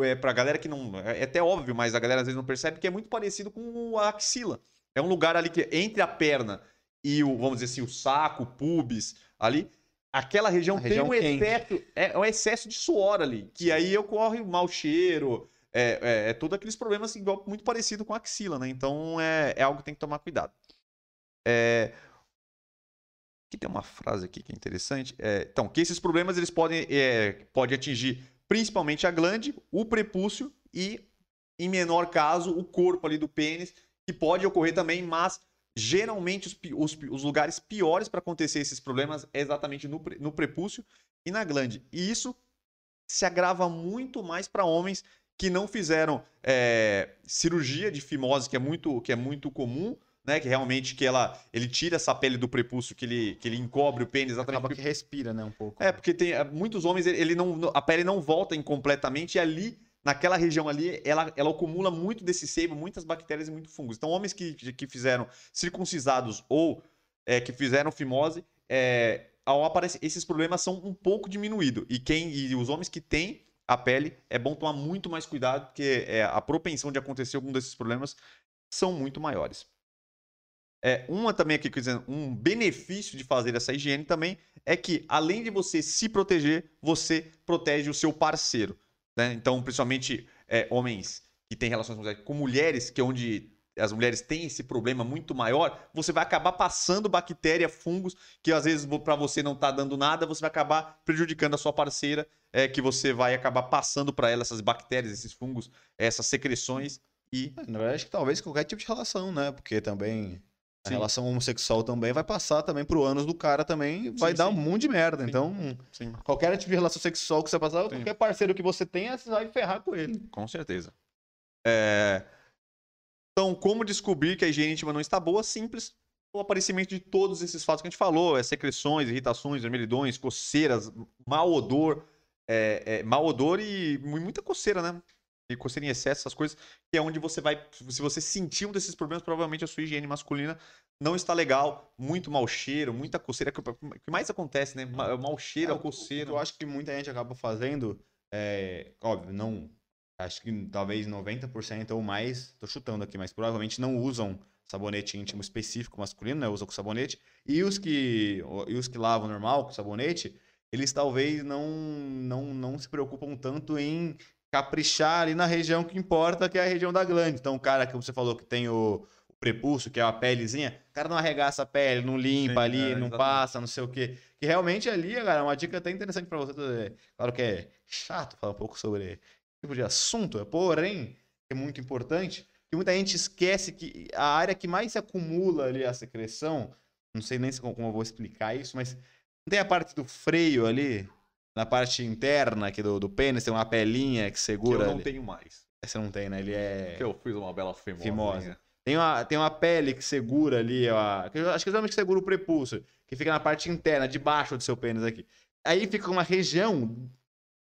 é, pra galera que não. É até óbvio, mas a galera às vezes não percebe que é muito parecido com a axila. É um lugar ali que entre a perna e o, vamos dizer assim, o saco, o pubis ali. Aquela região, região tem um quente. excesso, é, é um excesso de suor ali, que aí ocorre o mau cheiro, é, é, é todos aqueles problemas assim, muito parecido com a axila, né? Então é, é algo que tem que tomar cuidado. É, Aqui tem uma frase aqui que é interessante. É, então, que esses problemas eles podem é, pode atingir principalmente a glande, o prepúcio e, em menor caso, o corpo ali do pênis, que pode ocorrer também, mas geralmente os, os os lugares piores para acontecer esses problemas é exatamente no, no prepúcio e na glande. E isso se agrava muito mais para homens que não fizeram é, cirurgia de fimose, que é muito, que é muito comum né? Que realmente que ela, ele tira essa pele do prepúcio que ele, que ele encobre o pênis exatamente. Acaba que respira, né, um pouco. É, porque tem é, muitos homens, ele ele não, a pele não volta incompletamente e ali, naquela região ali, ela, ela acumula muito desse sebo, muitas bactérias e muito fungos. Então, homens que, que fizeram circuncisados ou é, que fizeram fimose, é, ao aparecer, esses problemas são um pouco diminuídos. E quem e os homens que têm a pele, é bom tomar muito mais cuidado, porque é, a propensão de acontecer algum desses problemas são muito maiores. É, uma também aqui, dizer, um benefício de fazer essa higiene também é que, além de você se proteger, você protege o seu parceiro. né? Então, principalmente é, homens que têm relações com mulheres, que é onde as mulheres têm esse problema muito maior, você vai acabar passando bactéria, fungos, que às vezes para você não tá dando nada, você vai acabar prejudicando a sua parceira, é, que você vai acabar passando para ela essas bactérias, esses fungos, essas secreções e Na verdade, que talvez qualquer tipo de relação, né? Porque também a Sim. relação homossexual também vai passar também pro ânus do cara também, vai dar sim. um monte de merda. Então, qualquer tipo de relação sexual que você passar, qualquer parceiro que você tenha, você vai ferrar com ele. com certeza. É, Então, como descobrir que a higiene íntima não está boa? Simples. O aparecimento de todos esses fatos que a gente falou, é secreções, irritações, vermelhidões, coceiras, mau odor, é, é, mau odor e mu- muita coceira, né? Coceira em excesso, essas coisas, que é onde você vai. Se você sentir um desses problemas, provavelmente a sua higiene masculina não está legal. Muito mau cheiro, muita coceira. O que mais acontece, né? Ma- Mau cheiro, É, a o- coceira. Eu acho que muita gente acaba fazendo, é, óbvio, não. Acho que talvez 90% ou mais, tô chutando aqui, mas provavelmente não usam sabonete íntimo específico masculino, né? Usam com sabonete. E os que, e os que lavam normal com sabonete, eles talvez não, não, não se preocupam tanto em caprichar ali na região que importa, que é a região da glande. Então, o cara que você falou que tem o, o prepúcio, que é a pelezinha, o cara não arregaça a pele, não limpa Sim, ali, é, não exatamente. passa, não sei o quê. Que realmente ali, cara, é uma dica até interessante pra você. Claro que é chato falar um pouco sobre esse tipo de assunto, porém, é muito importante, que muita gente esquece que a área que mais se acumula ali a secreção, não sei nem como eu vou explicar isso, mas não tem a parte do freio ali, na parte interna aqui do, do pênis, tem uma pelinha que que segura eu não ali. tenho mais. Você não tem, né? Ele é... Que eu fiz uma bela fimosa. Fimosa. Tem uma, tem uma pele que segura ali, ó, que eu acho que geralmente segura o prepúcio, que fica na parte interna, debaixo do seu pênis aqui. Aí fica uma região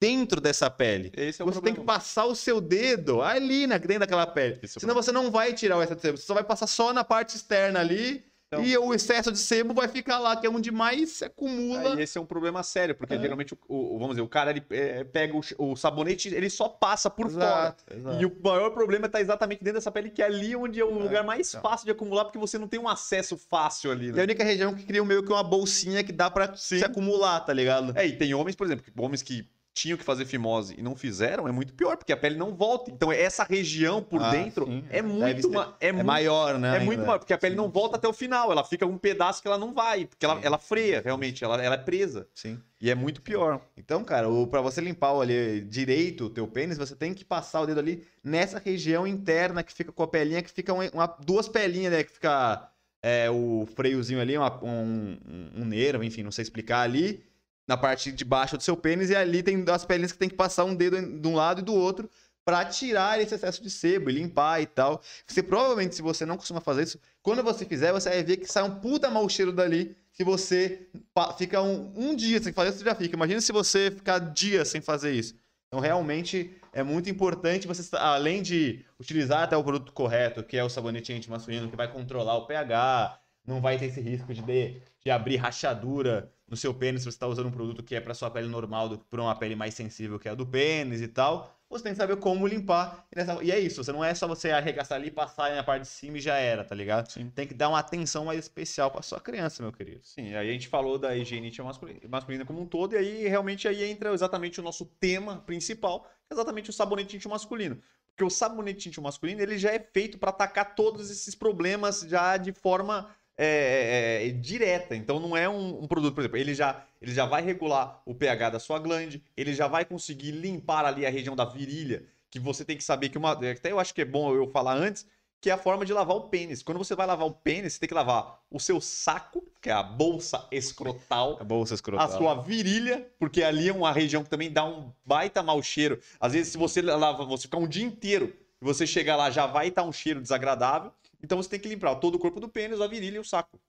dentro dessa pele. Esse é o você tem que problema. passar o seu dedo ali na, dentro daquela pele. É Senão você não vai tirar o sebo. Você só vai passar só na parte externa ali. Então- E o excesso de sebo vai ficar lá, que é onde mais se acumula. Esse é um problema sério, porque É. geralmente, o, o- vamos dizer, o cara ele é, pega o, o sabonete, ele só passa por fora. Exato, exato. E o maior problema tá exatamente dentro dessa pele, que é ali onde é o É, lugar mais então. fácil de acumular, porque você não tem um acesso fácil ali, E a né? única região que cria meio que uma bolsinha que dá pra Sim. se acumular, tá ligado? É, e tem homens, por exemplo, homens que tinham que fazer fimose e não fizeram, é muito pior, porque a pele não volta. Então, essa região por Ah, dentro sim. é Deve muito, ma- é É, muito maior, né? É muito ainda. maior, porque a pele Sim, não volta até o final. Ela fica um pedaço que ela não vai, porque ela, ela freia, realmente. Ela, ela é presa. Sim. E é muito pior. Então, cara, o, pra você limpar o ali direito o teu pênis, você tem que passar o dedo ali nessa região interna que fica com a pelinha, que fica uma, uma- duas pelinhas, né? Que fica é, o freiozinho ali, uma- um, um, um nervo, enfim, não sei explicar ali, na parte de baixo do seu pênis, e ali tem as pelinhas que tem que passar um dedo de um lado e do outro pra tirar esse excesso de sebo e limpar e tal. Você provavelmente, se você não costuma fazer isso, quando você fizer, você vai ver que sai um puta mau cheiro dali se você fica um, um dia sem fazer, você já fica. Imagina se você ficar dias sem fazer isso. Então, realmente, é muito importante você, além de utilizar até o produto correto, que é o sabonete íntimo masculino, que vai controlar o pH, não vai ter esse risco de, de abrir rachadura no seu pênis se você está usando um produto que é para sua pele normal, do que para uma pele mais sensível, que é a do pênis e tal. Você tem que saber como limpar. E, nessa- e é isso, você não é só você arregaçar ali, passar na parte de cima e já era, tá ligado? Sim. Tem que dar uma atenção mais especial para sua criança, meu querido. Sim, aí a gente falou da higiene masculina, masculina como um todo, e aí realmente aí entra exatamente o nosso tema principal, é exatamente o sabonete masculino. Porque o sabonete masculino, ele já é feito para atacar todos esses problemas já de forma é, é, é, direta. Então não é um, um produto, por exemplo, ele já, ele já vai regular o pH da sua glande, ele já vai conseguir limpar ali a região da virilha, que você tem que saber que uma. Até eu acho que é bom eu falar antes, que é a forma de lavar o pênis. Quando você vai lavar o pênis, você tem que lavar o seu saco, que é a bolsa escrotal, A bolsa escrotal. a sua virilha, porque ali é uma região que também dá um baita mau cheiro. Às vezes, se você lava, você ficar um dia inteiro você chegar lá já vai estar um cheiro desagradável. Então você tem que limpar todo o corpo do pênis, a virilha e o saco.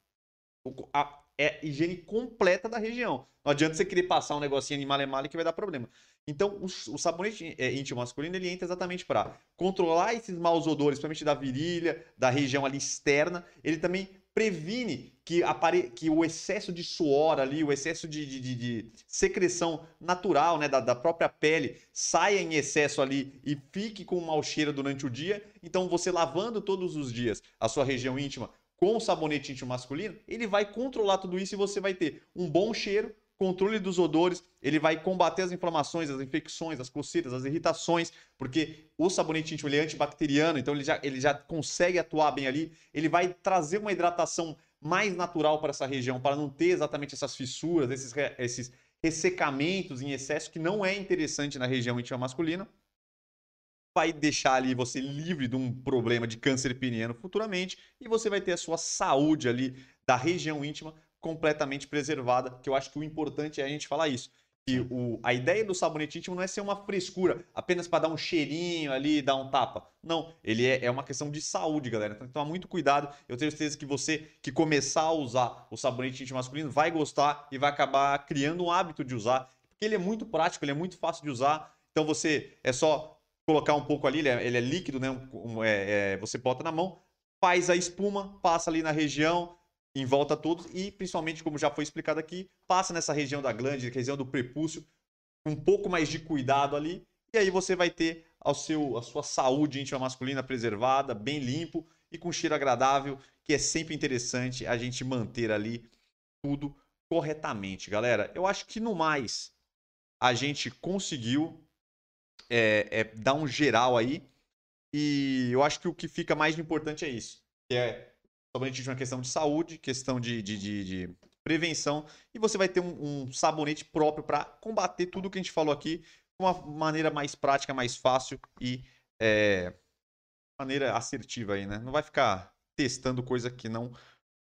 A- é higiene completa da região. Não adianta você querer passar um negocinho animal male que vai dar problema. Então, o, o sabonete é, íntimo masculino, ele entra exatamente para controlar esses maus odores, principalmente da virilha, da região ali externa. Ele também previne que, apare... que o excesso de suor ali, o excesso de, de- de- de secreção natural né, da, da própria pele saia em excesso ali e fique com mau cheiro durante o dia. Então, você lavando todos os dias a sua região íntima com sabonete íntimo masculino, ele vai controlar tudo isso e você vai ter um bom cheiro, controle dos odores, ele vai combater as inflamações, as infecções, as coceiras, as irritações, porque o sabonete íntimo ele é antibacteriano, então ele já, ele já consegue atuar bem ali, ele vai trazer uma hidratação mais natural para essa região, para não ter exatamente essas fissuras, esses, esses ressecamentos em excesso, que não é interessante na região íntima masculina. Vai deixar ali você livre de um problema de câncer peniano futuramente e você vai ter a sua saúde ali da região íntima completamente preservada, que eu acho que o importante é a gente falar isso. Que o, a ideia do sabonete íntimo não é ser uma frescura, apenas para dar um cheirinho ali, dar um tapa. Não, ele é, é uma questão de saúde, galera. Então toma muito cuidado. Eu tenho certeza que você que começar a usar o sabonete íntimo masculino vai gostar e vai acabar criando um hábito de usar, porque ele é muito prático, ele é muito fácil de usar. Então você é só colocar um pouco ali, ele é, ele é líquido, né? Um- um- é- é, você bota na mão, faz a espuma, passa ali na região, em volta todos, e principalmente, como já foi explicado aqui, passa nessa região da glândula, região do prepúcio, um pouco mais de cuidado ali, e aí você vai ter ao seu, a sua saúde íntima masculina preservada, bem limpo e com cheiro agradável, que é sempre interessante a gente manter ali tudo corretamente, galera. Eu acho que no mais a gente conseguiu é, é, dar um geral aí. E eu acho que o que fica mais importante é isso. Que é sabonete de uma questão de saúde, questão de, de, de- de prevenção. E você vai ter um, um sabonete próprio para combater tudo que a gente falou aqui de uma maneira mais prática, mais fácil e é, maneira assertiva aí, né? Não vai ficar testando coisa que não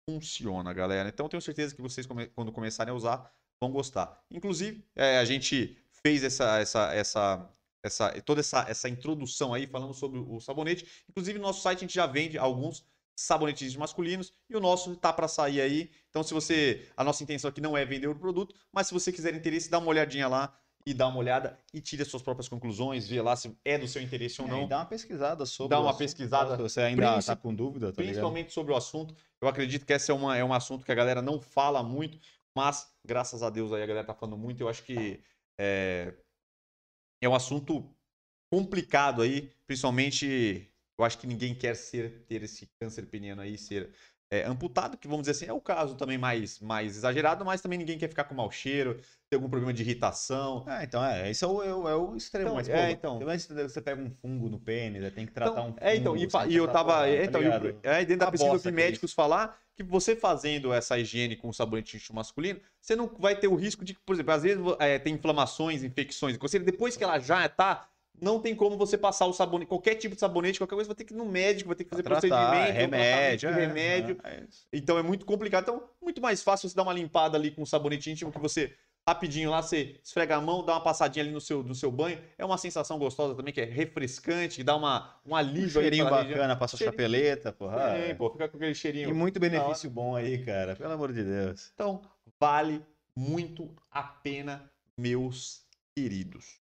funciona, galera. Então tenho certeza que vocês, quando começarem a usar, vão gostar. Inclusive, é, a gente fez essa, essa, essa, essa, toda essa, essa introdução aí falando sobre o sabonete. Inclusive, no nosso site a gente já vende alguns sabonetes masculinos e o nosso tá para sair aí. Então, se você, a nossa intenção aqui não é vender o produto, mas se você quiser interesse, dá uma olhadinha lá e dá uma olhada e tire as suas próprias conclusões, vê lá se é do seu interesse ou É, não. e dá uma pesquisada sobre Dá uma pesquisada, Se você ainda princi- tá com dúvida, tá ligado? principalmente sobre o assunto. Eu acredito que esse é, uma, é um assunto que a galera não fala muito, mas graças a Deus aí a galera tá falando muito. Eu acho que é, é um assunto complicado aí, principalmente eu acho que ninguém quer ser ter esse câncer peniano aí, ser é, amputado, que vamos dizer assim, é o caso também mais, mais exagerado, mas também ninguém quer ficar com mau cheiro, ter algum problema de irritação. Ah, então é, esse é o, é o, é o extremo. Então, mas, é, pô, então. vezes que você pega um fungo no pênis, tem que tratar Então, um fungo. é, então, e, e eu tava. porra, é, tá então, e o- é, dentro da pesquisa bosta que é médicos falar que você fazendo essa higiene com sabonete masculino, você não vai ter o risco de, por exemplo, às vezes é, tem inflamações, infecções, coceira, depois que ela já tá, não tem como você passar o sabonete, qualquer tipo de sabonete, qualquer coisa, vai ter que ir no médico, vai ter que fazer Tratar, procedimento, é remédio, é, remédio. é, é. Então é muito complicado. Então, muito mais fácil você dar uma limpada ali com o sabonete íntimo que você rapidinho lá, você esfrega a mão, dá uma passadinha ali no seu, no seu banho. É uma sensação gostosa também, que é refrescante, que dá uma, um Um alívio aí cheirinho bacana, passa Cheirinho- chapeleta, porra. Sim, pô, fica com aquele cheirinho. E muito benefício bom aí, cara. Pelo amor de Deus. Então, vale muito a pena, meus queridos.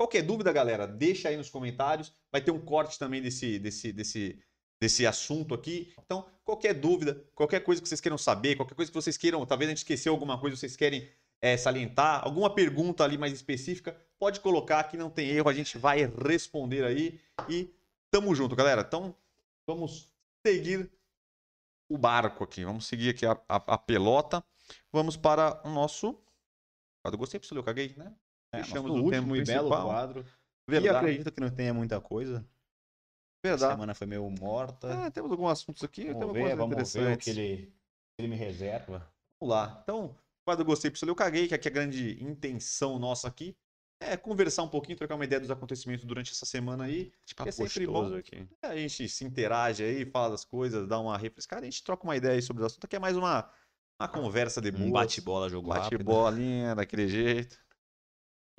Qualquer dúvida, galera, deixa aí nos comentários. Vai ter um corte também desse, desse, desse, desse assunto aqui. Então, qualquer dúvida, qualquer coisa que vocês queiram saber, qualquer coisa que vocês queiram, talvez a gente esqueceu alguma coisa, vocês querem eh, salientar, alguma pergunta ali mais específica, pode colocar que não tem erro, a gente vai responder aí. E tamo junto, galera. Então, vamos seguir o barco aqui. Vamos seguir aqui a, a- a pelota. Vamos para o nosso. quadro. Gostei você, eu caguei, né? É, Fechamos o último tema e belo quadro. E Verdade. acredito que não tenha muita coisa. A Verdade. semana foi meio morta. É, temos alguns assuntos aqui, vamos ver, vamos ver o que ele, ele me reserva. Vamos lá. Então, quadro Gostei você, eu caguei, que aqui a grande intenção nossa aqui é conversar um pouquinho, trocar uma ideia dos acontecimentos durante essa semana aí. Tipo, É sempre bom. aqui. É, A gente se interage aí, fala das coisas, dá uma refrescada, a gente troca uma ideia aí sobre o assunto, que é mais uma, uma conversa de Um boas. bate-bola, jogo Bate rápido. bolinha daquele jeito.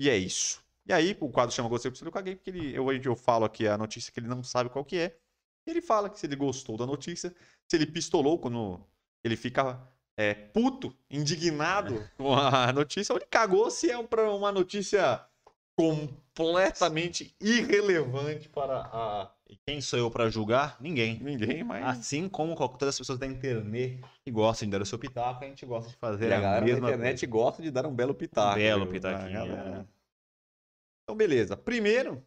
E é isso. E aí, o quadro chama Gostei porque eu caguei, porque ele, eu, eu falo aqui a notícia que ele não sabe qual que é. E ele fala que se ele gostou da notícia, se ele pistolou quando ele fica é, puto, indignado com a notícia, ou ele cagou se é pra uma notícia completamente irrelevante para a E quem sou eu pra julgar? Ninguém. ninguém, mas Assim como qualquer- todas as pessoas da internet que gostam de dar o seu pitaco, a gente gosta de fazer E a a, galera da mesma internet coisa. gosta de dar um belo pitaco. belo viu? pitaquinho, A galera- é. Então, beleza. Primeiro,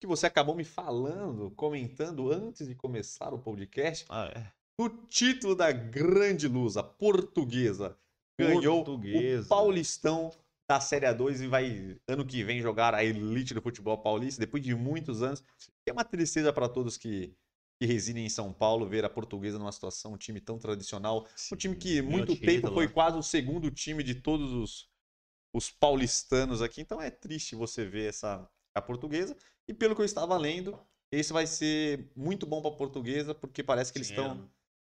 que você acabou me falando, comentando antes de começar o podcast, Ah, é. o título da grande luz, a portuguesa, ganhou Portuguesa. o Paulistão da Série A2 e vai, ano que vem, jogar a elite do futebol paulista, depois de muitos anos. É uma tristeza para todos que, que residem em São Paulo ver a portuguesa numa situação, um time tão tradicional, um time que muito título, tempo foi né? quase o segundo time de todos os, os paulistanos aqui. Então é triste você ver essa a portuguesa. E pelo que eu estava lendo, esse vai ser muito bom para a portuguesa, porque parece que eles estão né?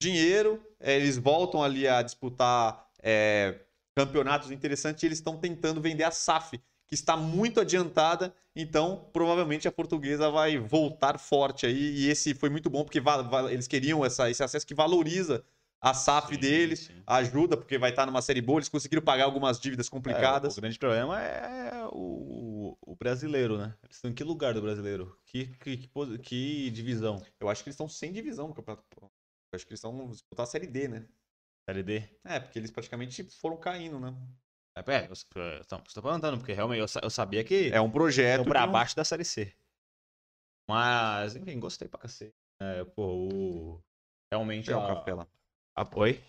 dinheiro, é, eles voltam ali a disputar é, campeonatos interessantes e eles estão tentando vender a SAF, que está muito adiantada, então provavelmente a portuguesa vai voltar forte aí, e esse foi muito bom, porque eles queriam essa- esse acesso que valoriza a SAF Sim, deles, sim. ajuda, porque vai estar numa série boa, eles conseguiram pagar algumas dívidas É, complicadas. o grande problema é o, o brasileiro, né? Eles estão em que lugar do brasileiro? Que, que, que, que divisão? Eu acho que eles estão sem divisão no campeonato. Eu acho que eles estão disputar a série D, né? Série D? É, porque eles praticamente foram caindo, né? É, é, eu estou perguntando, porque realmente eu, eu sabia que É um projeto. um- baixo da Série C. Mas, enfim, gostei pra cacete. É, pô, o... Realmente É o a, café lá. a, oi?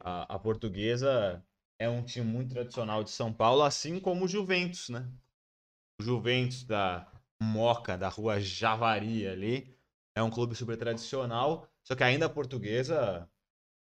A, a portuguesa é um time muito tradicional de São Paulo, assim como o Juventus, né? O Juventus da Moca, da rua Javari ali, é um clube super tradicional, só que ainda a portuguesa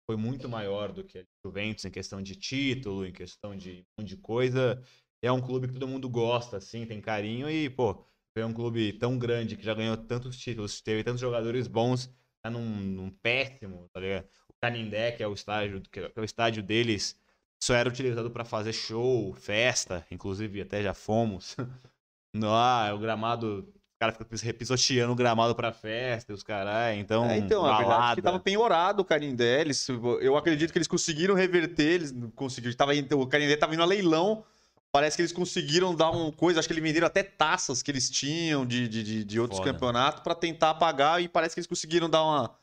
foi muito maior do que a Juventus em questão de título, em questão de um monte de coisa. É um clube que todo mundo gosta, assim, tem carinho e, pô, é um clube tão grande que já ganhou tantos títulos, teve tantos jogadores bons, tá num, num péssimo, tá ligado? O Canindé, que é o estádio, que é o estádio deles, só era utilizado para fazer show, festa, inclusive até já fomos. Ah, o gramado, cara fica repisoteando o gramado pra festa, e os caras, então, É, então, a verdade é balada. que tava penhorado o Canindé. Eles, eu acredito que eles conseguiram reverter, eles conseguiram. Tava, o Canindé tava indo a leilão. Parece que eles conseguiram dar uma coisa. Acho que eles venderam até taças que eles tinham de, de, de, outros Foda. campeonatos pra tentar pagar. E parece que eles conseguiram dar uma,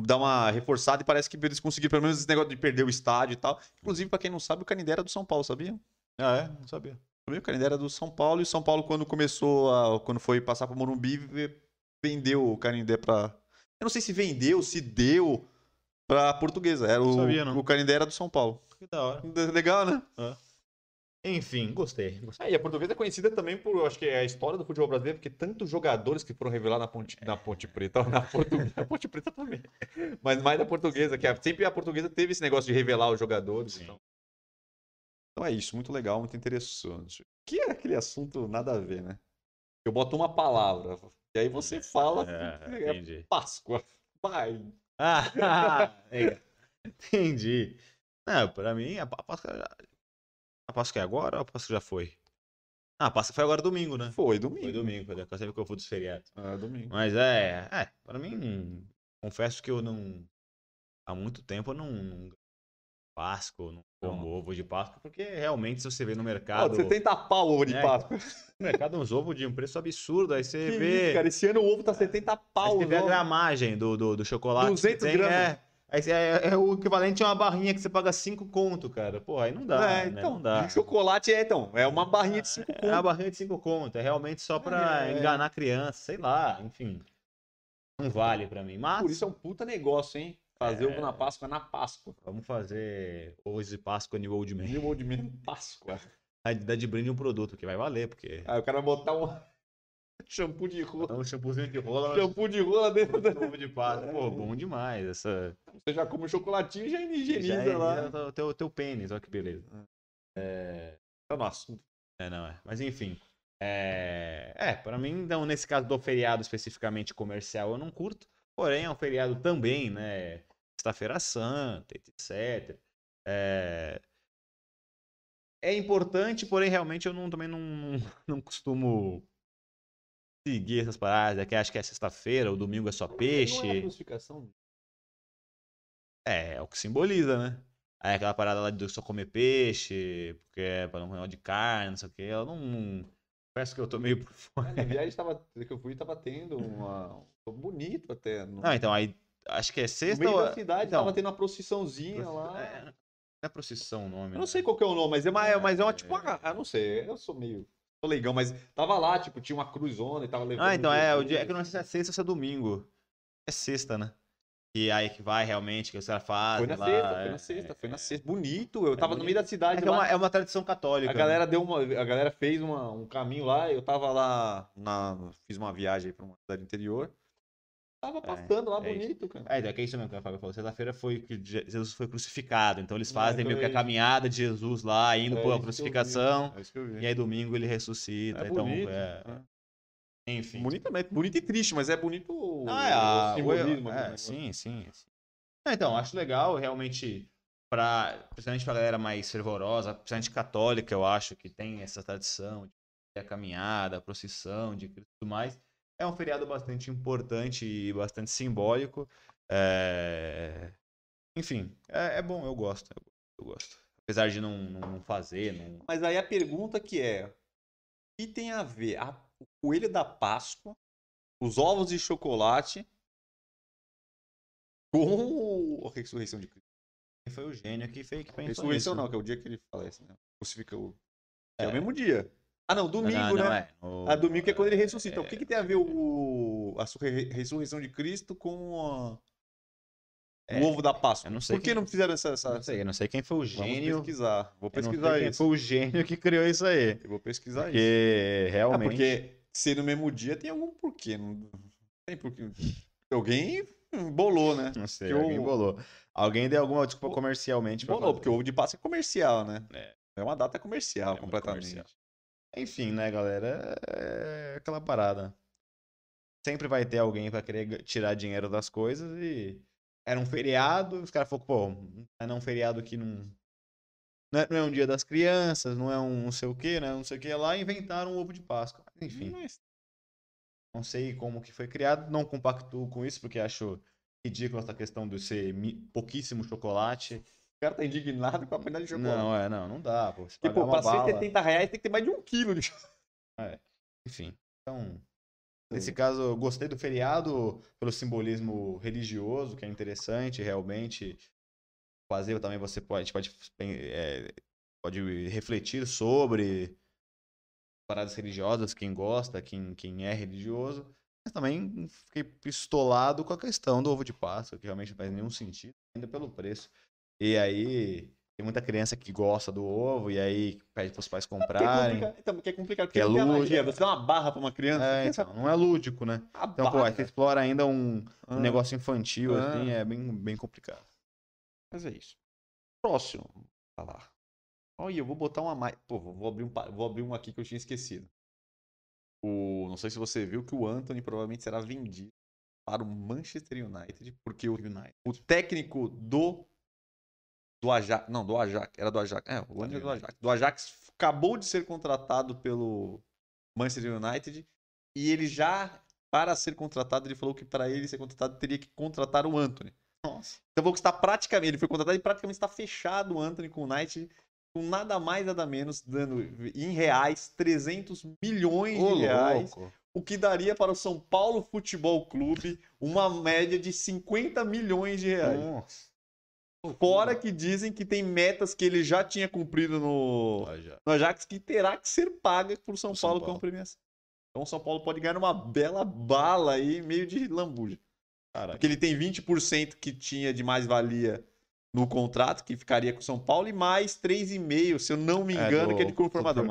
dar uma reforçada. E parece que eles conseguiram, pelo menos, esse negócio de perder o estádio e tal. Inclusive, pra quem não sabe, o Canindé era do São Paulo, sabia? Ah, é? Não sabia. O Canindé era do São Paulo. E o São Paulo, quando começou, a, quando foi passar pro Morumbi, ve- vendeu o Canindé pra. Eu não sei se vendeu, se deu pra portuguesa. Era o, Não sabia, não. o Canindé era do São Paulo. Que da hora. Legal, né? Enfim, gostei. gostei. É, e a portuguesa é conhecida também por, acho que é a história do futebol brasileiro, porque tantos jogadores que foram revelados na Ponte, na Ponte Preta, na portuguesa, na Ponte Preta também. Mas mais da portuguesa, que a- sempre a portuguesa teve esse negócio de revelar os jogadores. Sim. Então. Então é isso, muito legal, muito interessante. Que é aquele assunto nada a ver, né? Eu boto uma palavra, e aí você fala, É, é. Páscoa. Vai. Ah, é, entendi. Não, pra mim, a Pá- Páscoa já... A Páscoa é agora ou a Páscoa já foi? Ah, a Páscoa foi agora domingo, né? Foi domingo. Foi domingo, foi eu sempre que eu fui dos feriados. É, domingo. Mas é, é, pra mim, confesso que eu não. Há muito tempo eu não. não Páscoa, não como ovo de Páscoa, porque realmente se você vê no mercado. 70 pau o ovo de É, Páscoa. No mercado uns ovos de um preço absurdo, aí você Que vê. isso, cara? Esse ano o ovo tá 70 Aí pau. você vê a gramagem do, do, do chocolate. que 200 tem, gramas. É, você- é, é o equivalente a uma barrinha que você paga 5 conto, cara. Pô, aí não dá. É, né? então, Não dá. chocolate é, então, é uma barrinha de 5 É uma barrinha de 5 conto. É realmente só pra É. enganar a criança, sei lá, enfim. Não vale pra mim. Mas Por isso é um puta negócio, hein? Fazer É. ovo na Páscoa na Páscoa. vamos fazer ovos de Páscoa New Old Man. Ovo de milho Páscoa. Aí Dá de brinde um produto que vai valer, porque. Aí o cara vai botar um shampoo de rola. Um shampoozinho de rola, Shampoo de rola dentro da... ovo de Páscoa. Pô, bom demais. Essa. Você já come um chocolatinho e já higieniza Já é- lá. já é o teu, teu pênis, olha que beleza. Tá no assunto. É, não é. Mas enfim. É, é para mim, então, nesse caso do feriado especificamente comercial, eu não curto. Porém, é um feriado também, né? Sexta-feira Santa, etc. É... é importante, porém realmente eu não, também não, não, costumo seguir essas paradas. É que acho que é sexta-feira, o domingo é só é peixe. É, é o que simboliza, né? Aí aquela parada lá de só comer peixe, porque é pra não comer de carne, não sei o quê. Eu não. Parece que eu tô meio por fora. É, Na viagem tava, que eu fui, tava tendo uma. um- Bonito até. No, Não, então aí. Acho que é no sexta meio ou. da cidade então, tava tendo uma procissãozinha lá. É, não é procissão o nome. Eu não né? sei qual que é o nome, mas é uma, é, mas é uma tipo uma. Ah, não sei, eu sou meio. Sou leigão, mas tava lá, tipo, tinha uma cruzona e tava levando. Ah, então é, o dia, é que não sei se é sexta ou se é domingo. É sexta, né? E aí que vai realmente, que os caras fazem. Foi na lá, sexta, foi é- na sexta, foi na é- sexta. Bonito, eu tava no meio da É, cidade é, uma, é uma tradição católica. A né? galera deu uma. A galera fez uma- um caminho lá, eu tava lá. Na, fiz uma viagem pra uma cidade interior. Tava passando lá é isso. bonito, cara. É, então é que é isso mesmo que a Fábio falou. Sexta-feira foi que Je- Jesus foi crucificado. Então eles É, fazem então meio que é a caminhada de Jesus lá, indo É eu vi, crucificação. É isso que eu vi. E aí domingo ele ressuscita. É então, bonito, é, é. Enfim. Bonito também, bonito e triste, mas é bonito o, Ah, é, a- o simbolismo. ali, é, né? sim, sim, sim. É, Então, acho legal, realmente, pra, principalmente pra galera mais fervorosa, principalmente católica, eu acho que tem essa tradição de ter a caminhada, a procissão de Cristo e tudo mais. É um feriado bastante importante e bastante simbólico. É, Enfim, é, é bom, eu gosto, eu, gosto. Apesar de não, não não fazer, não... Mas aí a pergunta que é: o que tem a ver a- o coelho da Páscoa, os ovos de chocolate com a ressurreição de Cristo? Quem foi o gênio que fez que pensou Ressurreição nisso? não, que é o dia que ele falece, né? Crucifica o. É. É. o mesmo dia. Ah, não, domingo, Não, não, né? é, no- A domingo que é quando ele ressuscita. É, o que, que tem a ver o, a surre- ressurreição de Cristo com a- É, o ovo da Páscoa? eu não sei Por que quem- não fizeram essa. essa... Não sei, eu não sei quem foi o Vamos gênio. pesquisar. Vou não sei pesquisar quem isso. foi o gênio que criou isso aí. Eu vou pesquisar isso. Porque Ah, realmente. porque ser no mesmo dia tem algum porquê. Não tem porquê. Alguém bolou, né? Não sei, que alguém bolou. Alguém deu alguma desculpa comercialmente Bolou, fazer. porque o ovo de Páscoa é comercial, né? É. É uma data comercial, É completamente. comercial. Enfim, né, galera? É aquela parada. Sempre vai ter alguém pra querer tirar dinheiro das coisas e. Era um feriado, os caras falaram, pô, é não um feriado que não. Não é, não é um dia das crianças, não é um não sei o que, né? Não sei o que lá, inventaram um ovo de Páscoa. Enfim. Mas Não sei como que foi criado, não compactuo com isso, porque acho ridículo essa questão de ser pouquíssimo chocolate. o cara tá indignado com a quantidade de chocolate. Não, é, não, não dá, pô. Você uma pra bala, 170 reais tem que ter mais de um quilo de chocolate. enfim. Então, nesse caso, eu gostei do feriado pelo simbolismo religioso, que é interessante, realmente. Fazer também você pode, pode, é, pode refletir sobre paradas religiosas, quem gosta, quem, quem é religioso. Mas também fiquei pistolado com a questão do ovo de Páscoa, que realmente não faz nenhum sentido, ainda pelo preço. E aí, tem muita criança que gosta do ovo, e aí pede para os pais Que é comprarem. complicado, então, é complicado. Que Porque é lúdico. Você dá uma barra pra uma criança. É, então, não é lúdico, né? a Então, pô, aí você barra. explora ainda um, um Ah, negócio infantil, Ah. assim, é bem, bem complicado. Mas é isso. Próximo. Vamos falar. Olha, eu vou botar uma mais. Pô, vou abrir, um, vou abrir um aqui que eu tinha esquecido. O... Não sei se você viu que o Anthony provavelmente será vendido para o Manchester United, porque o, o técnico do. Do Ajax. Não, do Ajax. Era do Ajax. É, o Anthony é do Ajax. Do Ajax acabou de ser contratado pelo Manchester United e ele já, para ser contratado, ele falou que para ele ser contratado teria que contratar o Anthony. Nossa. Então vou que está praticamente, ele foi contratado e praticamente está fechado o Anthony com o United com nada mais nada menos dando em reais 300 milhões de reais, o que daria para o São Paulo Futebol Clube uma média de 50 milhões de reais. Nossa. Fora que dizem que tem metas que ele já tinha cumprido no, Olha, no Ajax que terá que ser paga por São Por São Paulo como premiação. Então o São Paulo pode ganhar uma bela bala aí, meio de lambuja. Caraca. Porque ele tem 20% que tinha de mais-valia no contrato, que ficaria com o São Paulo, e mais 3,5%, se eu não me engano, que é de clube formador.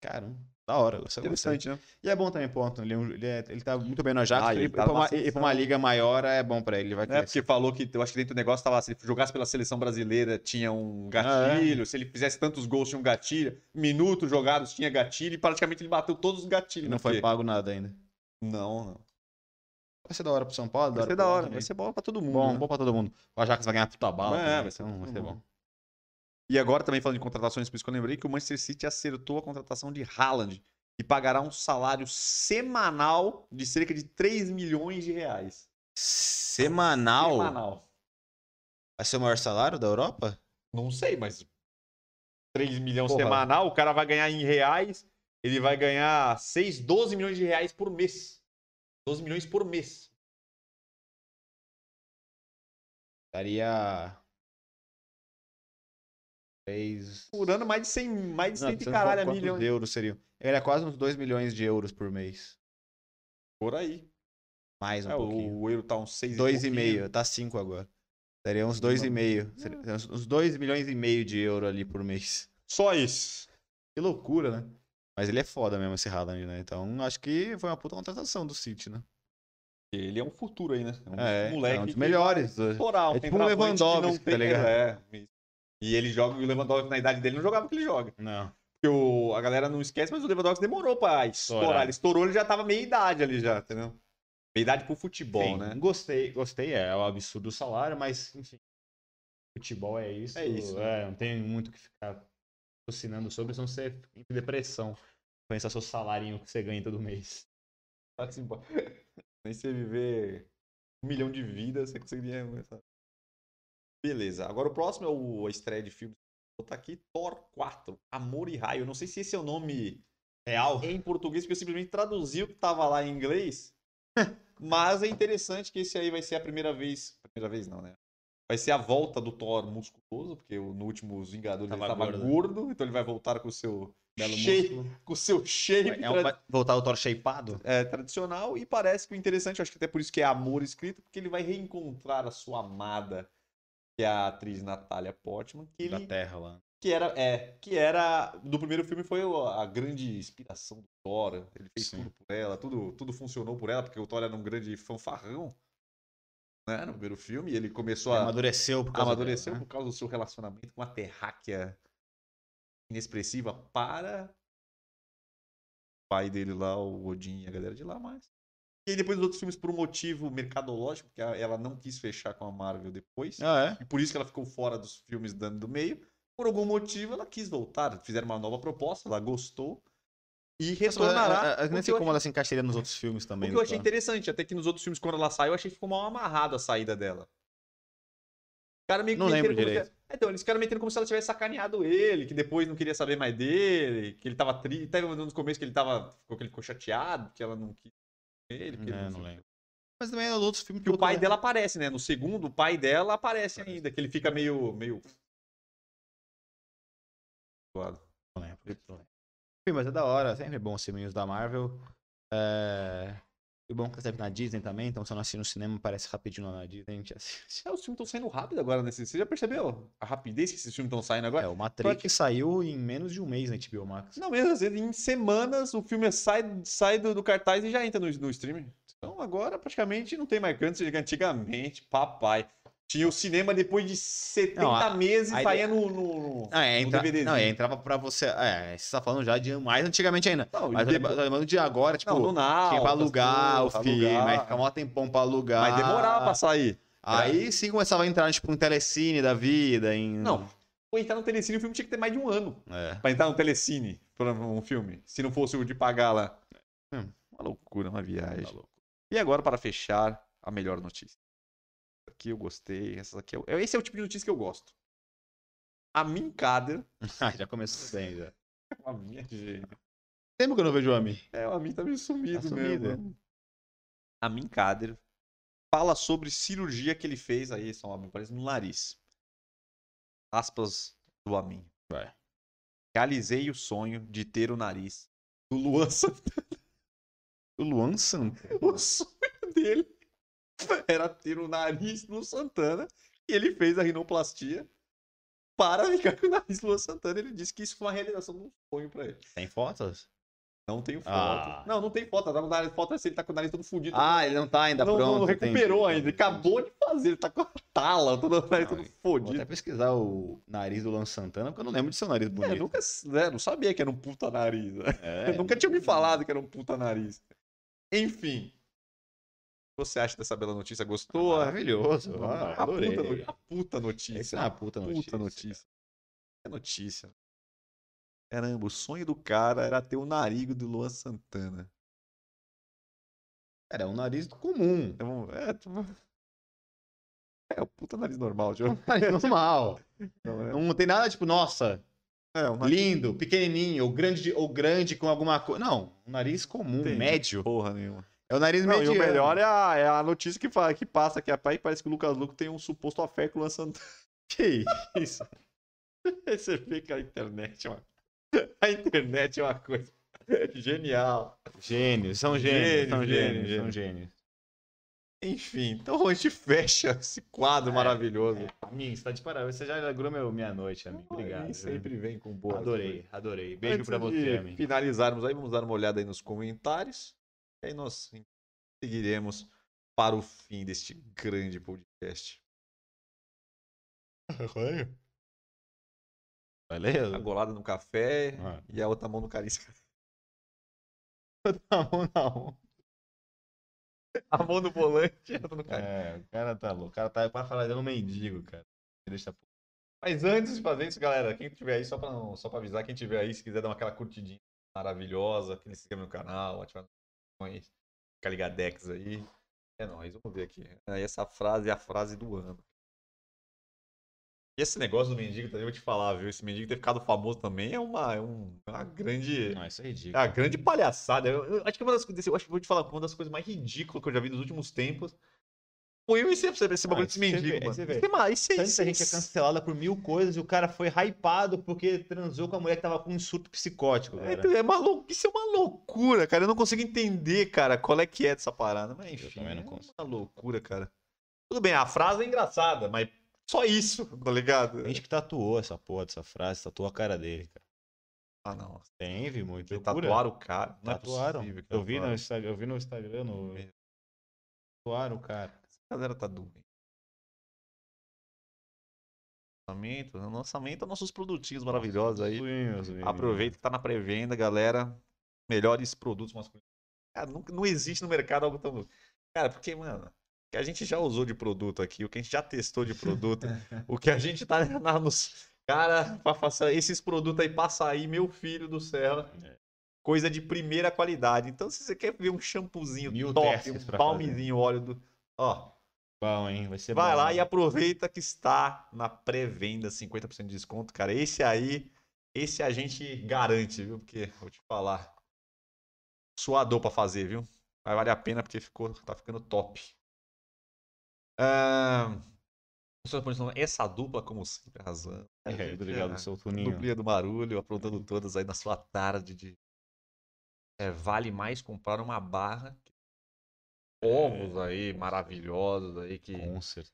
Caramba, da hora. Você Interessante, né? E é bom também, ponto. Ele, é ele, é- ele tá muito bem no Ajax. Ah, e ele tá pra uma, pra uma liga maior é bom pra ele. Ele vai É, porque falou que, eu acho que dentro do negócio tava, se ele jogasse pela seleção brasileira, tinha um gatilho, se ele fizesse tantos gols, tinha um gatilho, minutos jogados, tinha gatilho, e praticamente ele bateu todos os gatilhos. E não né? foi pago nada ainda. Não, não. Vai ser da hora pro São Paulo. Vai ser da hora, vai ser bola pra todo mundo. bom, né? bom pra todo mundo. O Ajax vai ganhar puta bala. É, também, vai ser então vai ser bom. bom. E agora também falando de contratações, por isso que eu lembrei que o Manchester City acertou a contratação de Haaland e pagará um salário semanal de cerca de 3 milhões de reais. Semanal? Semanal. Vai ser o maior salário da Europa? Não sei, mas 3 milhões Porra. semanal, o cara vai ganhar em reais, ele vai ganhar 6, 12 milhões de reais por mês. 12 milhões por mês. Daria. Três. Por ano, mais de 100, mais de Não, 100 e precisa caralho milhões. euros seriam. Ele é quase uns 2 milhões de euros por mês. Por aí. Mais um É, pouquinho. o euro tá uns 6 Dois e meio, tá 5 agora. Daria uns dois e meio. Seria Uns uns dois milhões e meio de euro ali por mês. Só isso. Que loucura, né? Mas ele é foda mesmo, esse Haaland, né? Então acho que foi uma puta contratação do City, né? Ele é um futuro aí, né? É um É, moleque é um dos que melhores. um É tipo um Lewandowski, não tá ligado? É. E ele joga, e o Lewandowski na idade dele não jogava o que ele joga. Não. Porque o, a galera não esquece, mas o Lewandowski demorou pra estourar. Estourar. Ele estourou, ele já tava meia idade ali já, entendeu? Meia idade pro futebol, Enfim, né? Gostei, gostei. É, é um absurdo o salário, mas, enfim. Futebol é isso. É isso, É, não tem muito o que ficar assinando sobre, senão você entra em depressão. Pensar seu salarinho que você ganha todo mês. Assim. Nem você viver um milhão de vidas, você conseguiria. Beleza. Agora o próximo é o, a estreia de filme. Vou botar aqui Thor 4, Amor e Raio. Eu não sei se esse é o nome Real? em português, porque eu simplesmente traduzi o que tava lá em inglês. Mas é interessante que esse aí vai ser a primeira vez. Primeira vez não, né? Vai ser a volta do Thor musculoso, porque no último Os Vingadores Tava ele tava gordo. gordo, então ele vai voltar com o seu Belo shape, músculo. com o seu shape É um, vai voltar o Thor shapeado? é, tradicional e parece que o interessante, acho que até por isso que é amor escrito, porque ele vai reencontrar a sua amada, que é a atriz Natália Portman, que, Da ele, Terra lá. que era, é, que era do primeiro filme foi a grande inspiração do Thor, ele fez Sim. tudo por ela, tudo, tudo funcionou por ela, porque o Thor era um grande fanfarrão, né, no primeiro filme, ele começou a Amadureceu por causa amadureceu dela, né? por causa do seu relacionamento com a terráquea inexpressiva para o pai dele lá, o Odin e a galera de lá, mas. E aí depois dos outros filmes, por um motivo mercadológico, porque ela não quis fechar com a Marvel depois. Ah, é? E por isso que ela ficou fora dos filmes dando do meio. Por algum motivo, ela quis voltar. Fizeram uma nova proposta, ela gostou. E retornará. Eu o nem que sei eu como ela se encaixaria nos outros filmes o também. que do eu achei interessante, até que nos outros filmes, quando ela saiu, eu achei que ficou mal amarrado a saída dela. O cara meio que Não lembro se- direito. É, Então, eles ficaram metendo como se ela tivesse sacaneado ele, que depois não queria saber mais dele, que ele tava triste. Teve um no começo que ele tava. Ficou, que ele ficou chateado, que ela não quis ele. porque ele É, não não lembro. Mas também nos outros filmes que o pai outro- dela aparece, né? No segundo, o pai dela aparece ainda, que ele fica meio. meio. Não lembro. não lembro. Mas é da hora, sempre é bom os filminhos da Marvel. É... E bom que serve na Disney também, então se eu não assistir no cinema, parece rapidinho lá na Disney, a gente assiste. É, os filmes estão saindo rápido agora, né? Você já percebeu a rapidez que esses filmes estão saindo agora? É, o Matrix saiu em menos de um mês na HBO Max. Não, mesmo às vezes em semanas o filme sai, sai do, do cartaz e já entra no, no streaming. Então agora praticamente não tem mais canto. Antigamente, papai. Tinha o cinema depois de 70 Não, a- meses a saía no, no, Ah, é, no entra... DVDzinho. não, é, entrava pra você. É, você tá falando já de mais antigamente ainda. Não, Mas eu depois- tô lembrando de agora, tipo, não, no Now, tinha pra alugar o filme, alugar. aí ficava um tempão pra alugar. Mas demorava pra sair. Aí sim começava a entrar, tipo, um telecine da vida. Em... Não. Pra entrar no Telecine, o filme tinha que ter mais de um ano. É. Pra entrar no Telecine, pra um filme. Se não fosse o de pagar lá. Hum. Uma loucura, uma viagem. Tá. E agora, para fechar, a melhor notícia. Aqui eu gostei. Essa aqui eu... Esse é o tipo de notícia que eu gosto. A Min Kader. Ah, já começou bem, já. A minha gênia. Tempo que eu não vejo o Ami. É, o Amin tá meio sumido, Tá sumido, mesmo. A Min Kader fala sobre cirurgia que ele fez aí, só Amin, parece no nariz. Aspas do Amin. Vai. Realizei o sonho de ter o nariz do Luan Santana. O Luan Santana. O sonho dele era ter o nariz do Santana e ele fez a rinoplastia para ficar com o nariz do Luan Santana. Ele disse que isso foi uma realização de um sonho pra ele. Tem fotos? Não tenho foto. Ah. Não, não tem foto. Tá nariz, foto é se ele tá com o nariz todo fudido. Ah, ele não tá ainda não, pronto. não recuperou entendi. ainda. Ele acabou de fazer. Ele tá com a tala, todo o nariz todo Vou até fodido. pesquisar o nariz do Luan Santana, porque eu não lembro de seu nariz É, bonito. nunca, né, não sabia que era um puta nariz. né? É, nunca tinha me falado que era um puta nariz. Enfim. Você acha dessa bela notícia? Gostou? Maravilhoso. Uma Ah, adorei. puta, no- uma puta notícia. Isso é uma puta notícia. puta notícia. É notícia. Caramba, o sonho do cara era ter o nariz do Luan Santana. Era um nariz comum. É, tu- é o puta nariz normal, Joe. Nariz normal. Não, é, Não tem nada tipo, nossa, é um nariz lindo, pequenininho, ou grande, ou grande com alguma coisa. Não, um nariz comum, Entendi. médio. porra nenhuma. É o nariz Não, e o melhor é a, é a notícia que, fala, que passa aqui. Rapaz, parece que o Lucas Luco tem um suposto afé com o Luan Santana. Que Isso. Você vê que a internet é uma... A internet é uma coisa genial. Gênios, são gênios, Gênios, são gênios, gênios, são gênios. Enfim, então a gente fecha esse quadro É, maravilhoso. Amigo, você tá de parabéns. Você já alegrou meu, minha noite, amigo. Obrigado. Ele sempre vem com boa. Adorei, adorei. Beijo de você, amigo. finalizarmos aí, vamos dar uma olhada aí nos comentários. E aí nós seguiremos para o fim deste grande podcast. Valeu? A golada no café Ah. e a outra mão no carisma. Não, não. A mão no volante e a outra no carisma. É, o cara tá louco. O cara tá quase falando um mendigo, cara. Deixa Mas antes de fazer isso, galera, quem tiver aí, só pra, não- só pra avisar, quem tiver aí, se quiser dar uma aquela curtidinha maravilhosa, que se inscreva no canal, ativar as notificações, ficar ligadex aí. É nóis, vamos ver aqui. Aí essa frase é a frase do ano. E esse negócio do mendigo também, eu vou te falar, viu? Esse mendigo ter ficado famoso também é uma, é um- uma grande. Não, isso é É ridículo. uma grande palhaçada. Eu, eu acho que uma das coisas. Eu acho que vou te falar, uma das coisas mais ridículas que eu já vi nos últimos tempos eu esse, esse, esse bagulho Ah, desse mendigo, mano. você vê. Isso é Isso é Tanta isso é gente é cancelada por mil coisas e o cara foi hypado porque transou com a mulher que tava com um surto psicótico, É, cara. é lou- Isso é uma loucura, cara. Eu não consigo entender, cara, qual é que é dessa parada. Mas enfim, também não é consigo. uma loucura, cara. Tudo bem, a frase é engraçada, mas só isso, tá ligado? Tem gente que tatuou essa porra dessa frase, tatuou a cara dele, cara. Ah, não. Tem, vi muito. Tatuaram o cara. Não Tatuaram. é possível eu, vi no. Instagram, eu vi no Instagram, no... Tatuaram o cara. A galera tá doente. Lançamento, lançamento, nossos produtinhos maravilhosos aí. Aproveita que tá na pré-venda, galera. Melhores produtos masculinos. Cara, não, não existe no mercado algo tão. Cara, porque, mano, o que a gente já usou de produto aqui, o que a gente já testou de produto, o que a gente tá na, nos. Cara, pra passar esses produtos aí pra sair, meu filho do céu. É. Coisa de primeira qualidade. Então, se você quer ver um shampoozinho Mil top, um palmezinho, óleo do. Ó, Bom, hein? Vai ser Vai bom. lá e aproveita que está na pré-venda, 50% de desconto, cara. Esse aí, esse a gente garante, viu? Porque, vou te falar, suador pra fazer, viu? Vai valer a pena porque ficou, tá ficando top. Ahn, Essa dupla, como sempre, arrasando. É, obrigado, seu Tuninho. Duplinha do Marulho, aprontando todas aí na sua tarde de. É, vale mais comprar uma barra. Ovos aí maravilhosos aí que Com certeza.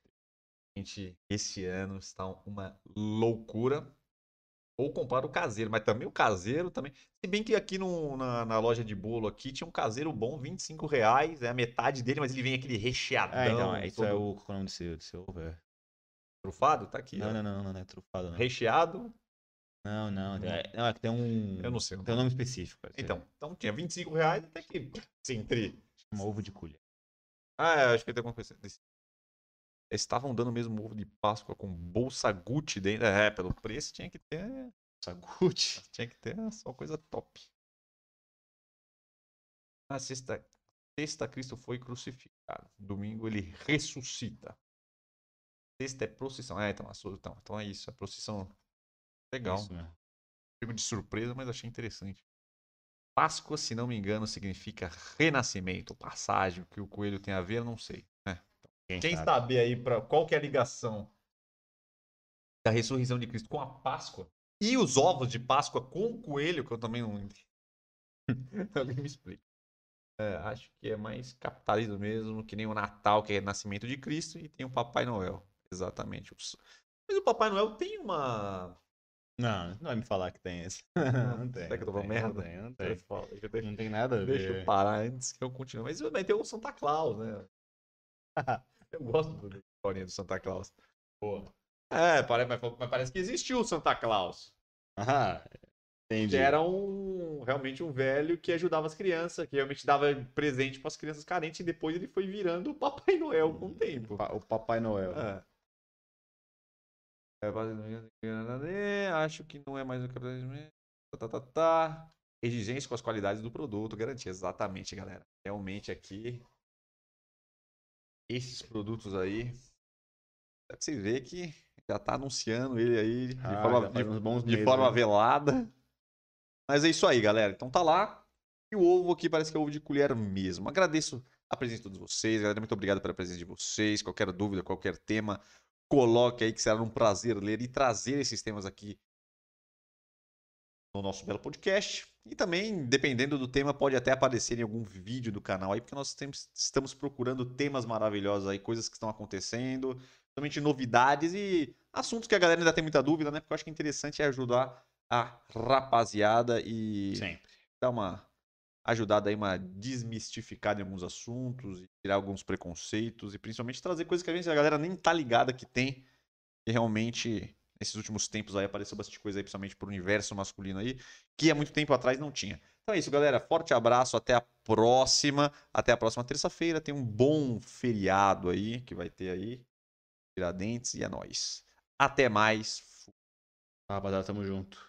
gente, esse ano está uma loucura. Ou comprar o caseiro, mas também o caseiro também. Se bem que aqui no- na, na loja de bolo aqui tinha um caseiro bom, 25 reais, é a metade dele, mas ele vem aquele recheadão. Ah, então, isso é todo é o nome desse, desse ovo? É. trufado, tá aqui. Não, ó. não, não, não, não é trufado, não. Recheado, Não, não. É, não, é que tem um. eu não sei. Tem um nome. nome específico. cara. Então, então tinha 25 reais até que sim, entre. Um ovo de colher. Ah, é, acho que tem alguma coisa. Eles estavam dando mesmo ovo de Páscoa com bolsa Gucci dentro. É, pelo preço tinha que ter. Saguti. Tinha que ter só coisa top. Na sexta, sexta Cristo foi crucificado. Domingo ele ressuscita. Sexta é procissão. É, então, então, então é isso. A procissão. Legal. Isso mesmo. Pego de surpresa, mas achei interessante. Páscoa, se não me engano, significa renascimento, passagem. O que o coelho tem a ver, eu não sei. né? Quem sabe? sabe aí pra, qual que é a ligação da ressurreição de Cristo com a Páscoa e os ovos de Páscoa com o coelho, que eu também não entendi. Alguém me explica. É, acho que é mais capitalismo mesmo, que nem o Natal, que é nascimento de Cristo, e tem o Papai Noel. Exatamente. Mas o Papai Noel tem uma. Não, não vai me falar que tem esse. Não tem. Será que eu tô falando merda? Não tem, não tem. Não tem nada a Deixa eu ver. parar antes que eu continue. Mas também tem o Santa Claus, né? eu gosto do- historinha do Santa Claus. É, parece, mas, mas parece que existiu o Santa Claus. Ah, entendi. Que era um, realmente um velho que ajudava as crianças, que realmente dava presente para as crianças carentes, e depois ele foi virando o Papai Noel com o tempo. Pa- O Papai Noel. É. É, Acho que não é mais o capitalismo. Tá, tá, tá, tá. Exigência com as qualidades do produto, garantia. Exatamente, galera. Realmente aqui. Esses produtos aí. Dá pra você ver que já tá anunciando ele aí de Ah, forma, de- de meses, forma né? velada. Mas é isso aí, galera. Então tá lá. E o ovo aqui parece que é ovo de colher mesmo. Agradeço a presença de todos vocês, galera. Muito obrigado pela presença de vocês. Qualquer dúvida, qualquer tema, coloque aí que será um prazer ler e trazer esses temas aqui no nosso belo podcast. E também, dependendo do tema, pode até aparecer em algum vídeo do canal aí, porque nós temos- estamos procurando temas maravilhosos aí, coisas que estão acontecendo, somente novidades e assuntos que a galera ainda tem muita dúvida, né? Porque eu acho que é interessante é ajudar a rapaziada e Sempre. dar uma ajudada aí, uma desmistificada em alguns assuntos, tirar alguns preconceitos e principalmente trazer coisas que a, gente, a galera nem tá ligada que tem, e realmente nesses últimos tempos aí apareceu bastante coisa aí, principalmente pro universo masculino aí, que há muito tempo atrás não tinha. Então é isso, galera. Forte abraço, até a próxima. Até a próxima terça-feira. Tem um bom feriado aí que vai ter aí. Tiradentes e é nóis. Até mais. Rapaziada, tamo junto.